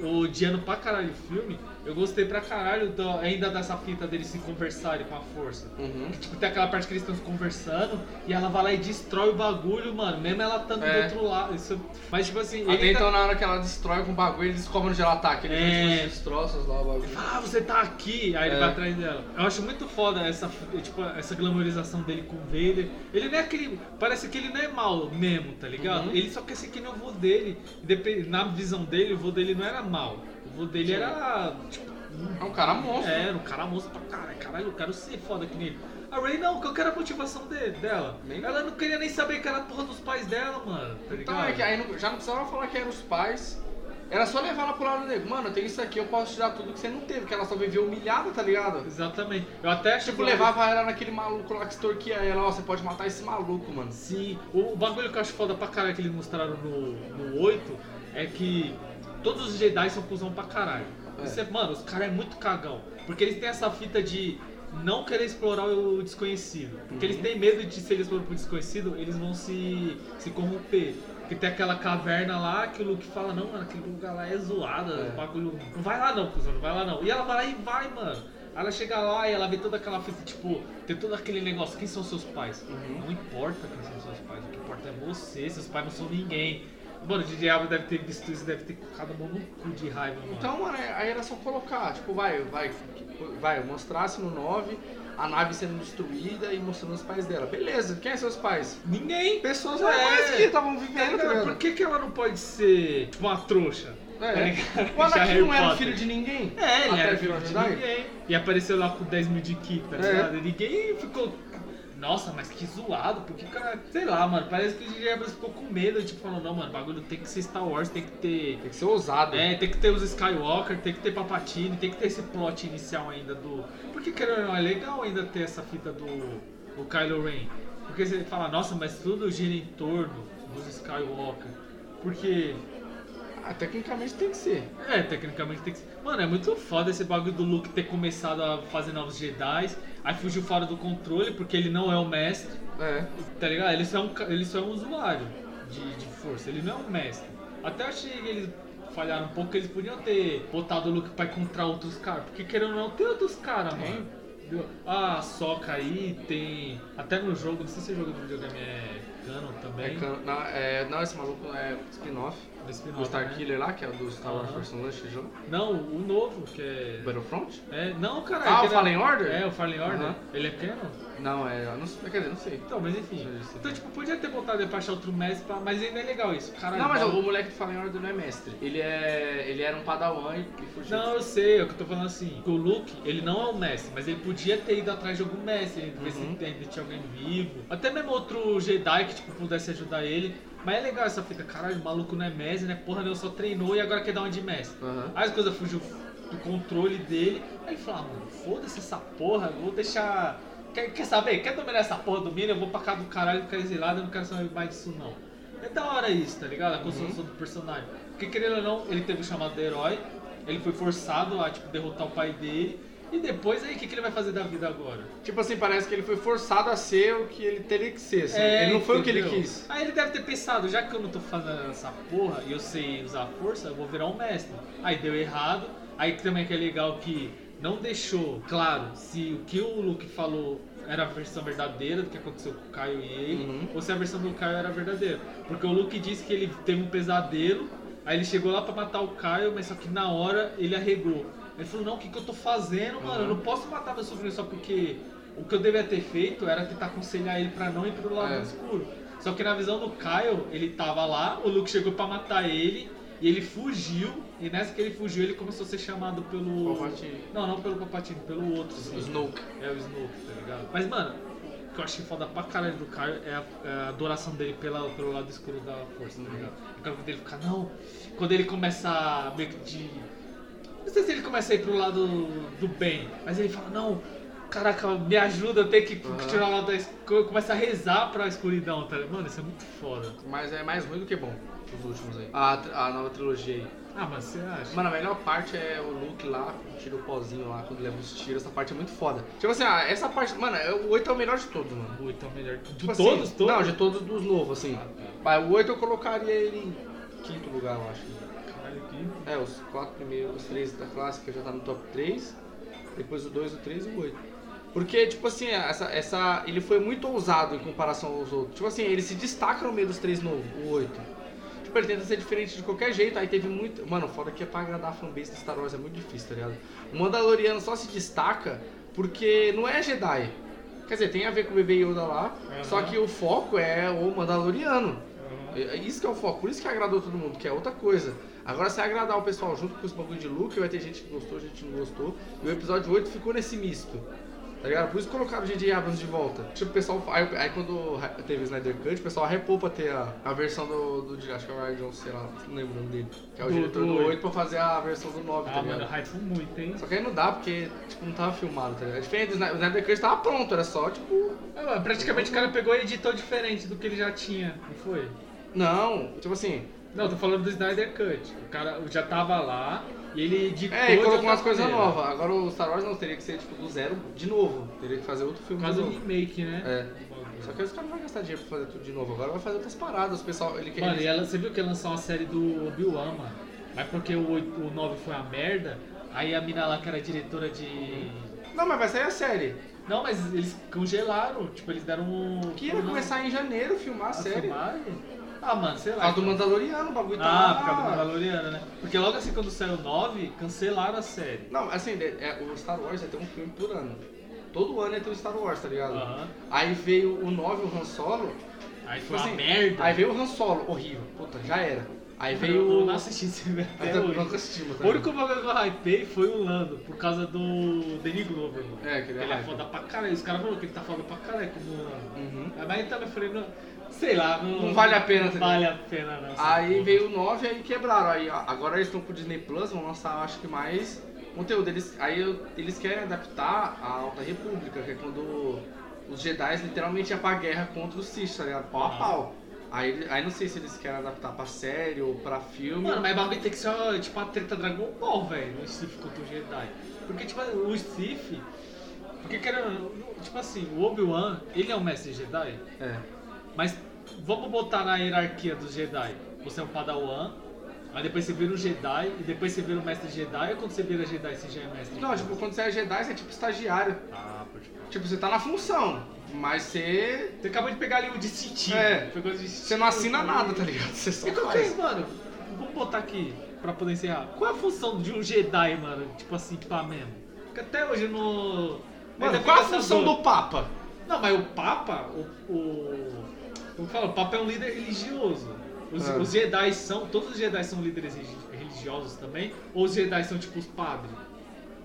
eu odiando pra caralho o filme, eu gostei pra caralho do- ainda dessa fita deles se conversarem com a força. Uhum. Tipo, tem aquela parte que eles estão se conversando e ela vai lá e destrói o bagulho, mano. Mesmo ela estando É. do outro lado. Isso, mas, tipo assim. Até ele então, tá- na hora que ela destrói com o bagulho, eles descobrem onde ela tá. Que ele É. tipo, os destroços lá, o bagulho. Ah, você tá aqui! Aí ele É. vai atrás dela. Eu acho muito foda essa, tipo, essa glamorização dele com o Vader. Ele não é aquele. Parece que ele não é mal mesmo, tá ligado? Uhum. Ele só quer ser que nem o vô dele. Na visão dele, o vô dele não era mal. O dele era. Tipo, É um cara monstro. é, era um cara monstro pra caralho. Caralho, eu quero ser foda que nem ele. A Ray não, que eu quero a motivação de- dela. Nem- Ela não queria nem saber que era a porra dos pais dela, mano. Tá Então é que aí não- já não precisava falar que eram os pais. Era só levar ela pro lado dele. Mano, eu tenho isso aqui, eu posso te dar tudo que você não teve, que ela só viveu humilhada, tá ligado? Exatamente. Eu até Tipo, levava ela naquele maluco lá que extorquia ela, ó, você pode matar esse maluco, mano. Sim, o, o bagulho que eu acho foda pra caralho que eles mostraram no, no 8 é que todos os Jedi são cuzão pra caralho. É. Você, mano, os caras é muito cagão. Porque eles têm essa fita de não querer explorar o desconhecido. Porque Uhum. eles têm medo de se eles forem pro desconhecido, eles vão se, se corromper. Porque tem aquela caverna lá que o Luke fala, não, mano, aquele lugar lá é zoado, É. o bagulho. Não vai lá não, cuzão, não vai lá não. E ela vai lá e vai, mano. Ela chega lá e ela vê toda aquela fita, tipo, tem todo aquele negócio, quem são seus pais? Uhum. Não importa quem são seus pais, o que importa é você, seus pais não são ninguém. Mano, o DJ Abrams deve ter visto isso, deve ter colocado a mão no cu de raiva, mano. Então, mano, aí era só colocar, tipo, vai, vai, vai, mostrasse no 9 a nave sendo destruída e mostrando os pais dela. Beleza, quem são seus pais? Ninguém. Pessoas É. normais que estavam Tá vivendo, tá ligado? Por que, que ela não pode ser tipo, uma trouxa? Tá É. ligado? O Anakin Harry não era filho de ninguém? É, ele Até era filho de ninguém. E apareceu lá com 10 mil de Ki, tá É. E ninguém ficou. Nossa, mas que zoado, porque o cara. Sei lá, mano, parece que o DJ Abrams ficou com medo, tipo, falando, não, mano, o bagulho tem que ser Star Wars, tem que ter. Tem que ser ousado. É, tem que ter os Skywalker, tem que ter Papatini, tem que ter esse plot inicial ainda do. Porque querendo ou não, é legal ainda ter essa fita do o Kylo Ren. Porque você fala, nossa, mas tudo gira em torno dos Skywalker. Porque Ah, tecnicamente tem que ser. é, tecnicamente tem que ser. Mano, é muito foda esse bagulho do Luke ter começado a fazer novos Jedi, aí fugiu fora do controle porque ele não é o mestre, É. tá ligado? Ele só é um, ele só é um usuário de, de força, ele não é um mestre. Até achei que eles falharam um pouco, eles podiam ter botado o Luke pra encontrar outros caras, porque querendo ou não, tem outros caras, mano. Ah, Soca aí tem. Até no jogo, não sei se o jogo do videogame é canon É também. can- não, é, não, esse maluco é spin-off. O Star né? Killer lá, que é o do Star Wars. Force Unleashed jogo. Não, o novo, que é. Battlefront? É, não, cara. Ah, o aquele- Fallen Order? É, o Fallen Order. Aham. Ele é canon? Não, é. Não sei, quer dizer, não sei. Então, mas enfim. Então, tipo, podia ter botado ele pra achar outro mestre, pra- mas ainda é legal isso. Caralho, Não, mas o moleque do Fallen Order não é mestre. Ele é. Ele era um padawan e e fugiu. Não, eu sei, é o que eu tô falando assim. O Luke, ele não é o mestre, mas ele podia ter ido atrás de algum mestre, ver Uhum. se ainda tinha alguém vivo. Até mesmo outro Jedi que, tipo, pudesse ajudar ele. Mas é legal essa fita, caralho, o maluco não é mestre, né? Porra, ele só treinou e agora quer dar uma de mestre. Aham. Aí as coisas fugiu do controle dele. Aí ele falou, ah, mano, foda-se essa porra, vou deixar. Quer, quer saber? Quer dominar essa porra do Minion? Eu vou pra cá do caralho ficar exilado, eu não quero saber mais disso não. É da hora isso, tá ligado? A construção do personagem. Porque querendo ou não, ele teve o chamado de herói, ele foi forçado a tipo, derrotar o pai dele. E depois aí, o que, que ele vai fazer da vida agora? Tipo assim, parece que ele foi forçado a ser o que ele teria que ser. assim. É, ele não foi o que ele quis. Aí ele deve ter pensado, já que eu não tô fazendo essa porra e eu sei usar a força, eu vou virar um mestre. Aí deu errado. Aí também que é legal que não deixou claro se o que o Luke falou era a versão verdadeira do que aconteceu com o Caio e ele, Uhum. ou se a versão do Caio era verdadeira. Porque o Luke disse que ele teve um pesadelo, aí ele chegou lá pra matar o Caio, mas só que na hora ele arregou. Ele falou, não, o que, que eu tô fazendo, mano? Eu não posso matar meu sobrinho só porque o que eu devia ter feito era tentar aconselhar ele pra não ir pro lado É. escuro. Só que na visão do Kyle, ele tava lá, o Luke chegou pra matar ele, e ele fugiu, e nessa que ele fugiu, ele começou a ser chamado pelo. Palpatine. Não, não pelo Papatino, pelo outro. O sim. Snoke. É o Snoke, tá ligado? Mas, mano, o que eu achei foda pra caralho do Kyle é a, é a adoração dele pela, pelo lado escuro da força, tá ligado? Eu quero ver dele ficar, não. Quando ele começa a meio que de. Não sei se ele começa a ir pro lado do bem, mas ele fala, não. Caraca, me ajuda, eu tenho que Aham. tirar o lado da escuridão. Começa a rezar pra escuridão, tá ligado? Mano, isso é muito foda. Mas é mais ruim do que bom, os últimos aí. A, a nova trilogia aí. Ah, mas você acha? Mano, a melhor parte é o Luke lá, tira o pozinho lá, quando leva os tiros. Essa parte é muito foda. Tipo assim, ah, essa parte. Mano, é- o 8 é o melhor de todos, mano. O 8 é o melhor. De Tipo assim, todos, todos? Não, de todos dos novos, assim. Mas o 8 eu colocaria ele em quinto lugar, eu acho. É, os quatro primeiros, os três da clássica já tá no top 3. Depois o 2, o 3 e o 8. Porque, tipo assim, essa, essa, ele foi muito ousado em comparação aos outros. Tipo assim, ele se destaca no meio dos três novos, o 8. Tipo, ele tenta ser diferente de qualquer jeito. Aí teve muito. Mano, fora que é pra agradar a fanbase de Star Wars é muito difícil, tá ligado? O Mandaloriano só se destaca porque não é Jedi. Quer dizer, tem a ver com o bebê Yoda lá, Aham. só que o foco é o Mandaloriano. É isso que é o foco, por isso que agradou todo mundo, que é outra coisa. Agora, se agradar o pessoal junto com os bagulho de Luke, vai ter gente que gostou, gente que não gostou. E o episódio 8 ficou nesse misto. Tá ligado? Por isso colocaram o J.J. Abrams de volta. Tipo, o pessoal. Aí, aí quando teve o Snyder Cut, o pessoal hypou pra ter a, a versão do, do. Acho que é o Ryan sei lá, não lembro o nome dele. Que é o Do- diretor do do, oito. 8 pra fazer a versão do 9, tá Ah, ligado? mano, hype muito, hein? Só que aí não dá, porque tipo, não tava filmado, tá ligado? É diferente, o Snyder- Cut tava pronto, era só, tipo. Ah, mano, praticamente o cara pegou e editou diferente do que ele já tinha, não foi? Não, tipo assim. Não, tô falando do Snyder Cut. O cara já tava lá e ele editou É, e de colocou umas coisas novas. Agora o Star Wars não teria que ser tipo do zero de novo. Teria que fazer outro filme Por de causa do remake, né? É. Só que os caras não vão gastar dinheiro pra fazer tudo de novo. Agora vai fazer outras paradas. O pessoal, ele quer. Mano, e você viu que ia lançar uma série do Obi-Wan, mano? Mas porque o, o 9 foi uma merda, aí a mina lá que era diretora de. Não, mas vai sair a série. Não, mas eles congelaram, tipo, eles deram um. Que ia começar em janeiro filmar a a série. filmagem. Ah, mano, sei Por lá. causa do Mandaloriano, o bagulho tá Ah, lá. por causa do Mandaloriano, né? Porque logo assim quando saiu o 9, cancelaram a série. Não, assim, é, é- o Star Wars ia ter um filme por ano. Todo ano ia ter um Star Wars, tá ligado? Aham. Aí veio o 9, o Han Solo. Aí tipo foi uma assim, merda. Aí veio o Han Solo, horrível. Puta, já era. Aí Eu veio o. não assisti esse filme até Até hoje. nunca assistimos, tá O único bagulho que eu hypei foi o Lando, por causa do Danny Glover, mano. É, que ele é Ele é hype. foda pra caralho. Os caras falaram que ele tá foda pra caralho como Lando. Uhum. Mas também eu falei, não, sei lá, não, Não vale a pena, Não vale a pena, não. essa Aí porra. veio o 9 aí quebraram. Aí ó, agora eles estão com o Disney Plus, vão lançar acho que mais conteúdo. Eles, aí eles querem adaptar a Alta República, que é quando os Jedi literalmente iam pra guerra contra os Sith, tá ligado? Pau a Ah. pau. Aí, aí não sei se eles querem adaptar pra série ou pra filme. Mano, mas bagulho tem que ser tipo a treta Dragon Ball, velho, o Sith contra o Jedi. Porque, tipo, o Sith. Porque, querendo, tipo assim, o Obi-Wan, ele é um mestre Jedi, É. mas vamos botar na hierarquia dos Jedi. Você é um Padawan, aí depois você vira um Jedi, e depois você vira um mestre Jedi, ou quando você vira Jedi você já é mestre Não, tipo, quando você é Jedi, você é tipo estagiário. Ah, pode falar. Tipo, você tá na função, mas você. Você acabou de pegar ali o distintivo. É. Foi coisa de Você não assina nada, tá ligado? Você só E qual que é, faz. mano? Vamos botar aqui, pra poder encerrar. Qual é a função de um Jedi, mano? Tipo assim, pá mesmo? Porque até hoje no. Mano, ainda qual a fica essa função dor. do Papa? Não, mas o Papa, o. o... Como fala? O Papa é um líder religioso. Os, Ah. os Jedi são. Todos os Jedi são líderes religi- religiosos também? Ou os Jedi são tipo os padres?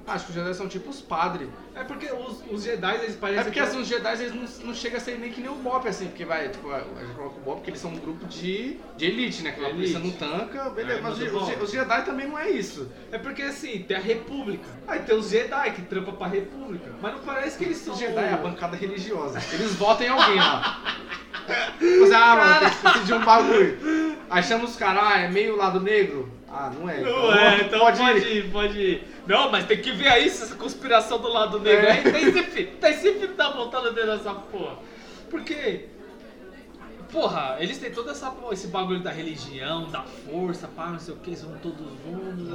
Acho que os Jedi são tipo os padres. É porque os, os Jedi eles parecem. É porque que- assim, os Jedi eles não, não chegam a ser nem que nem o Bop, assim, porque vai, tipo, a gente coloca o Bop porque eles são um grupo de, de elite, né? Que a polícia não tanca, beleza. É, mas mas os, os- Jedi também não é isso. É porque assim, tem a República. Aí tem os Jedi que trampam pra República. Mas não parece que eles são. Os Jedi é a bancada religiosa. Eles votam em alguém lá. Você, ah, mano, tem que decidir um bagulho. Aí chama os caras, ah, é meio lado negro? Ah, não é. Não é, então pode, ir. ir, pode ir. Não, mas tem que ver aí essa conspiração do lado negro É. aí. Tem esse filho, tem esse filho tá voltando dentro dessa porra. Porque, porra, eles têm todo essa, esse bagulho da religião, da força, pá, não sei o que, são todos juntos.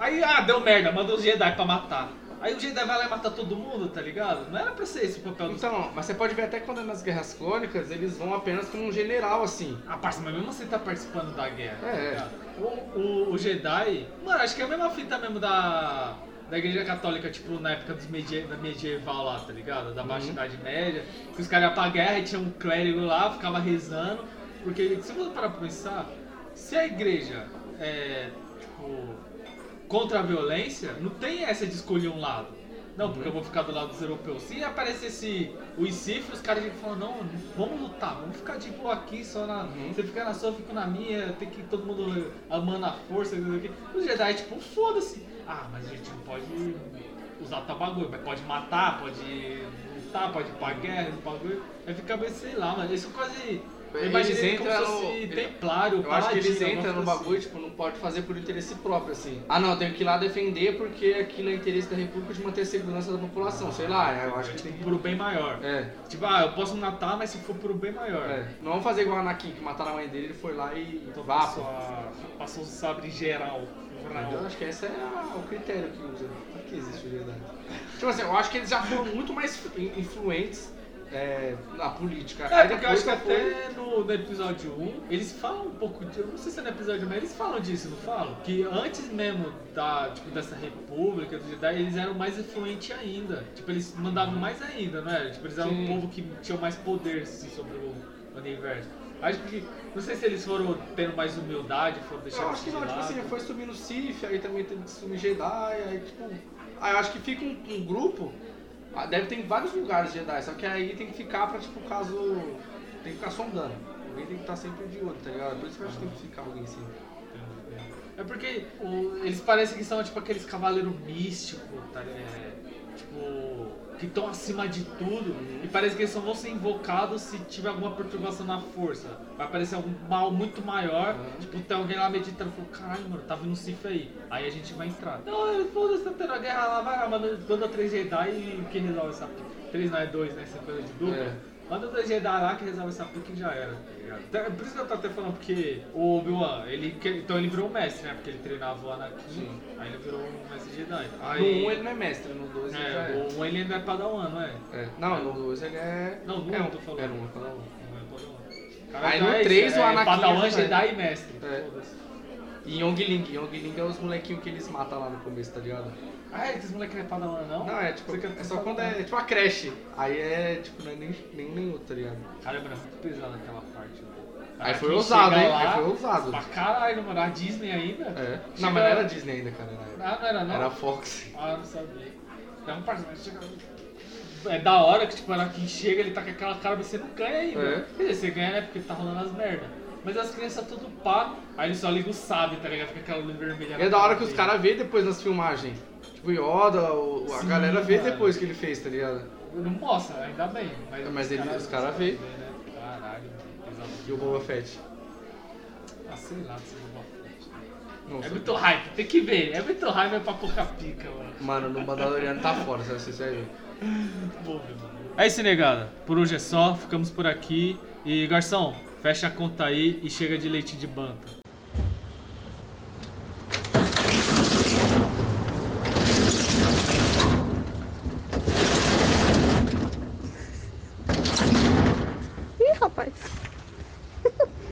Aí, ah, deu merda, manda os Jedi pra matar. Aí o Jedi vai lá e mata todo mundo, tá ligado? Não era pra ser esse o papel dos Então, mas você pode ver até quando é nas Guerras Clônicas, eles vão apenas como um general, assim. Ah, parça, mas mesmo assim tá participando da guerra. tá É. ligado? o, o, o Jedi. Mano, acho que é a mesma fita mesmo da. Da igreja católica, tipo, na época dos medie, da medieval lá, tá ligado? Da Baixa Uhum. Idade Média. Que os caras iam pra guerra e tinha um clérigo lá, ficava rezando. Porque, se você parar pra pensar, se a igreja é, tipo, contra a violência, não tem essa de escolher um lado. Não, porque eu vou ficar do lado dos europeus. Se aparecesse o ICIF, os caras iam falar, não, vamos lutar, vamos ficar boa aqui, só na. Uhum. Você fica na sua, eu fico na minha, tem que todo mundo amando a força. Os Jedi, tipo, foda-se. Ah, mas a gente não pode usar tal bagulho, mas pode matar, pode lutar, pode ir pra guerra, esse bagulho. Aí fica meio, sei lá, mas isso quase. Eu Eles entram no- templário, Eu acho que eles entram no bagulho, tipo, não pode fazer por interesse próprio, assim. Ah, não, tenho que ir lá defender porque aquilo é interesse da República de manter a segurança da população, sei lá, eu acho que assim. tem Tipo, por o bem maior. É, Tipo, ah, eu posso matar, mas se for por o bem maior. é. Não vamos fazer igual a Anakin, que mataram a mãe dele, ele foi lá e Então vá, passou, a- passou o sabre geral. Eu acho que esse é o critério que usa. Por que existe Jedi? Tipo assim, eu acho que eles já foram muito mais in- influentes é, na política. É, porque eu acho que até no, no episódio 1, eles falam um pouco. Eu não sei se é no episódio 1, mas eles falam disso, não falam? Que antes mesmo da, tipo, dessa república do Jedi, eles eram mais influentes ainda. Tipo, eles mandavam mais ainda, não era? Tipo, eles eram Sim. um povo que tinha mais poder assim, sobre o universo. Acho que. Não sei se eles foram tendo mais humildade, foram deixando Eu acho que não, tipo lado. assim, foi subindo o Sif, aí também teve que subir Jedi, aí tipo. Aí eu acho que fica um, um grupo, deve ter em vários lugares Jedi, só que aí tem que ficar pra, tipo, caso. Tem que ficar sondando. Alguém tem que estar sempre de olho, tá ligado? Por isso que eu acho que tem que ficar alguém assim. É porque o- eles parecem que são tipo aqueles cavaleiros místicos, tá ligado? É, tipo, que estão acima de tudo. E parece que eles só vão ser invocados se tiver alguma perturbação na força. Vai aparecer algum mal muito maior. Uhum. Tipo, tem alguém lá meditando e falou: caralho, mano, tá vindo um Sif aí. Aí a gente vai entrar. Não, foda-se, tá tendo a guerra lá, vai lá, manda, manda três Jedi e quem resolve essa pica? Três não é dois, né? Essa coisa de dupla. É. Manda dois Jedi lá que resolve essa pica e já era, ligado? Então, Por isso que eu tô até falando, porque o Obi-Wan, ele, então ele virou um mestre, né? Porque ele treinava o Anakin, Sim. aí ele virou um mestre Jedi. No Aí, 1 ele não é mestre, no 2 ele é, é. o 1 ele ainda é Padawan, não é? É. Não, no 2 ele é. Não, no é um, um, tô falando. É no 1, é um. Não é Padawan. Aí no é isso, 3 o é Anakin Padawan, é- Jedi e Mestre. É. E Yongling. Yongling é os molequinhos que eles matam lá no começo, tá ligado? Ah, esses moleques não é Padawan, não? Não, é tipo, é só quando é, é tipo a creche. Aí é tipo, não é nem, nem, outro, tá ligado? Caramba, era muito pesado aquela parte. Aí foi ousado, hein? Aí foi ousado. Pra caralho, mano. A Disney ainda? É. Chega- Não, mas não era Disney ainda, cara. na época. Ah, não era não? Era Fox. Ah, não sabia. É um personagem chega... É da hora que, tipo, ela quem chega, ele tá com aquela cara, mas você não ganha ainda. É. Quer dizer, você ganha, né? Porque tá rolando as merda. Mas as crianças tudo pá, aí ele só liga o sábio, tá ligado? Fica aquela luz vermelha. É da hora que os caras vê depois nas filmagens. Tipo, Yoda, o- a Sim, galera vê mano. depois que ele fez, tá ligado? Não mostra, ainda bem. Mas, Mas ele- os cara vê. né? Caralho, E o Boba Fett. Ah, sei lá, esse Boba Fett. Nossa. É muito hype, tem que ver. É muito hype, é pra pouca pica, mano. Mano, no Mandaloriano tá fora, sabe? Você vai ver. Vou ver, mano. É isso, negada. Por hoje é só, ficamos por aqui. E, garçom, fecha a conta aí e chega de leite de banta. rapaz.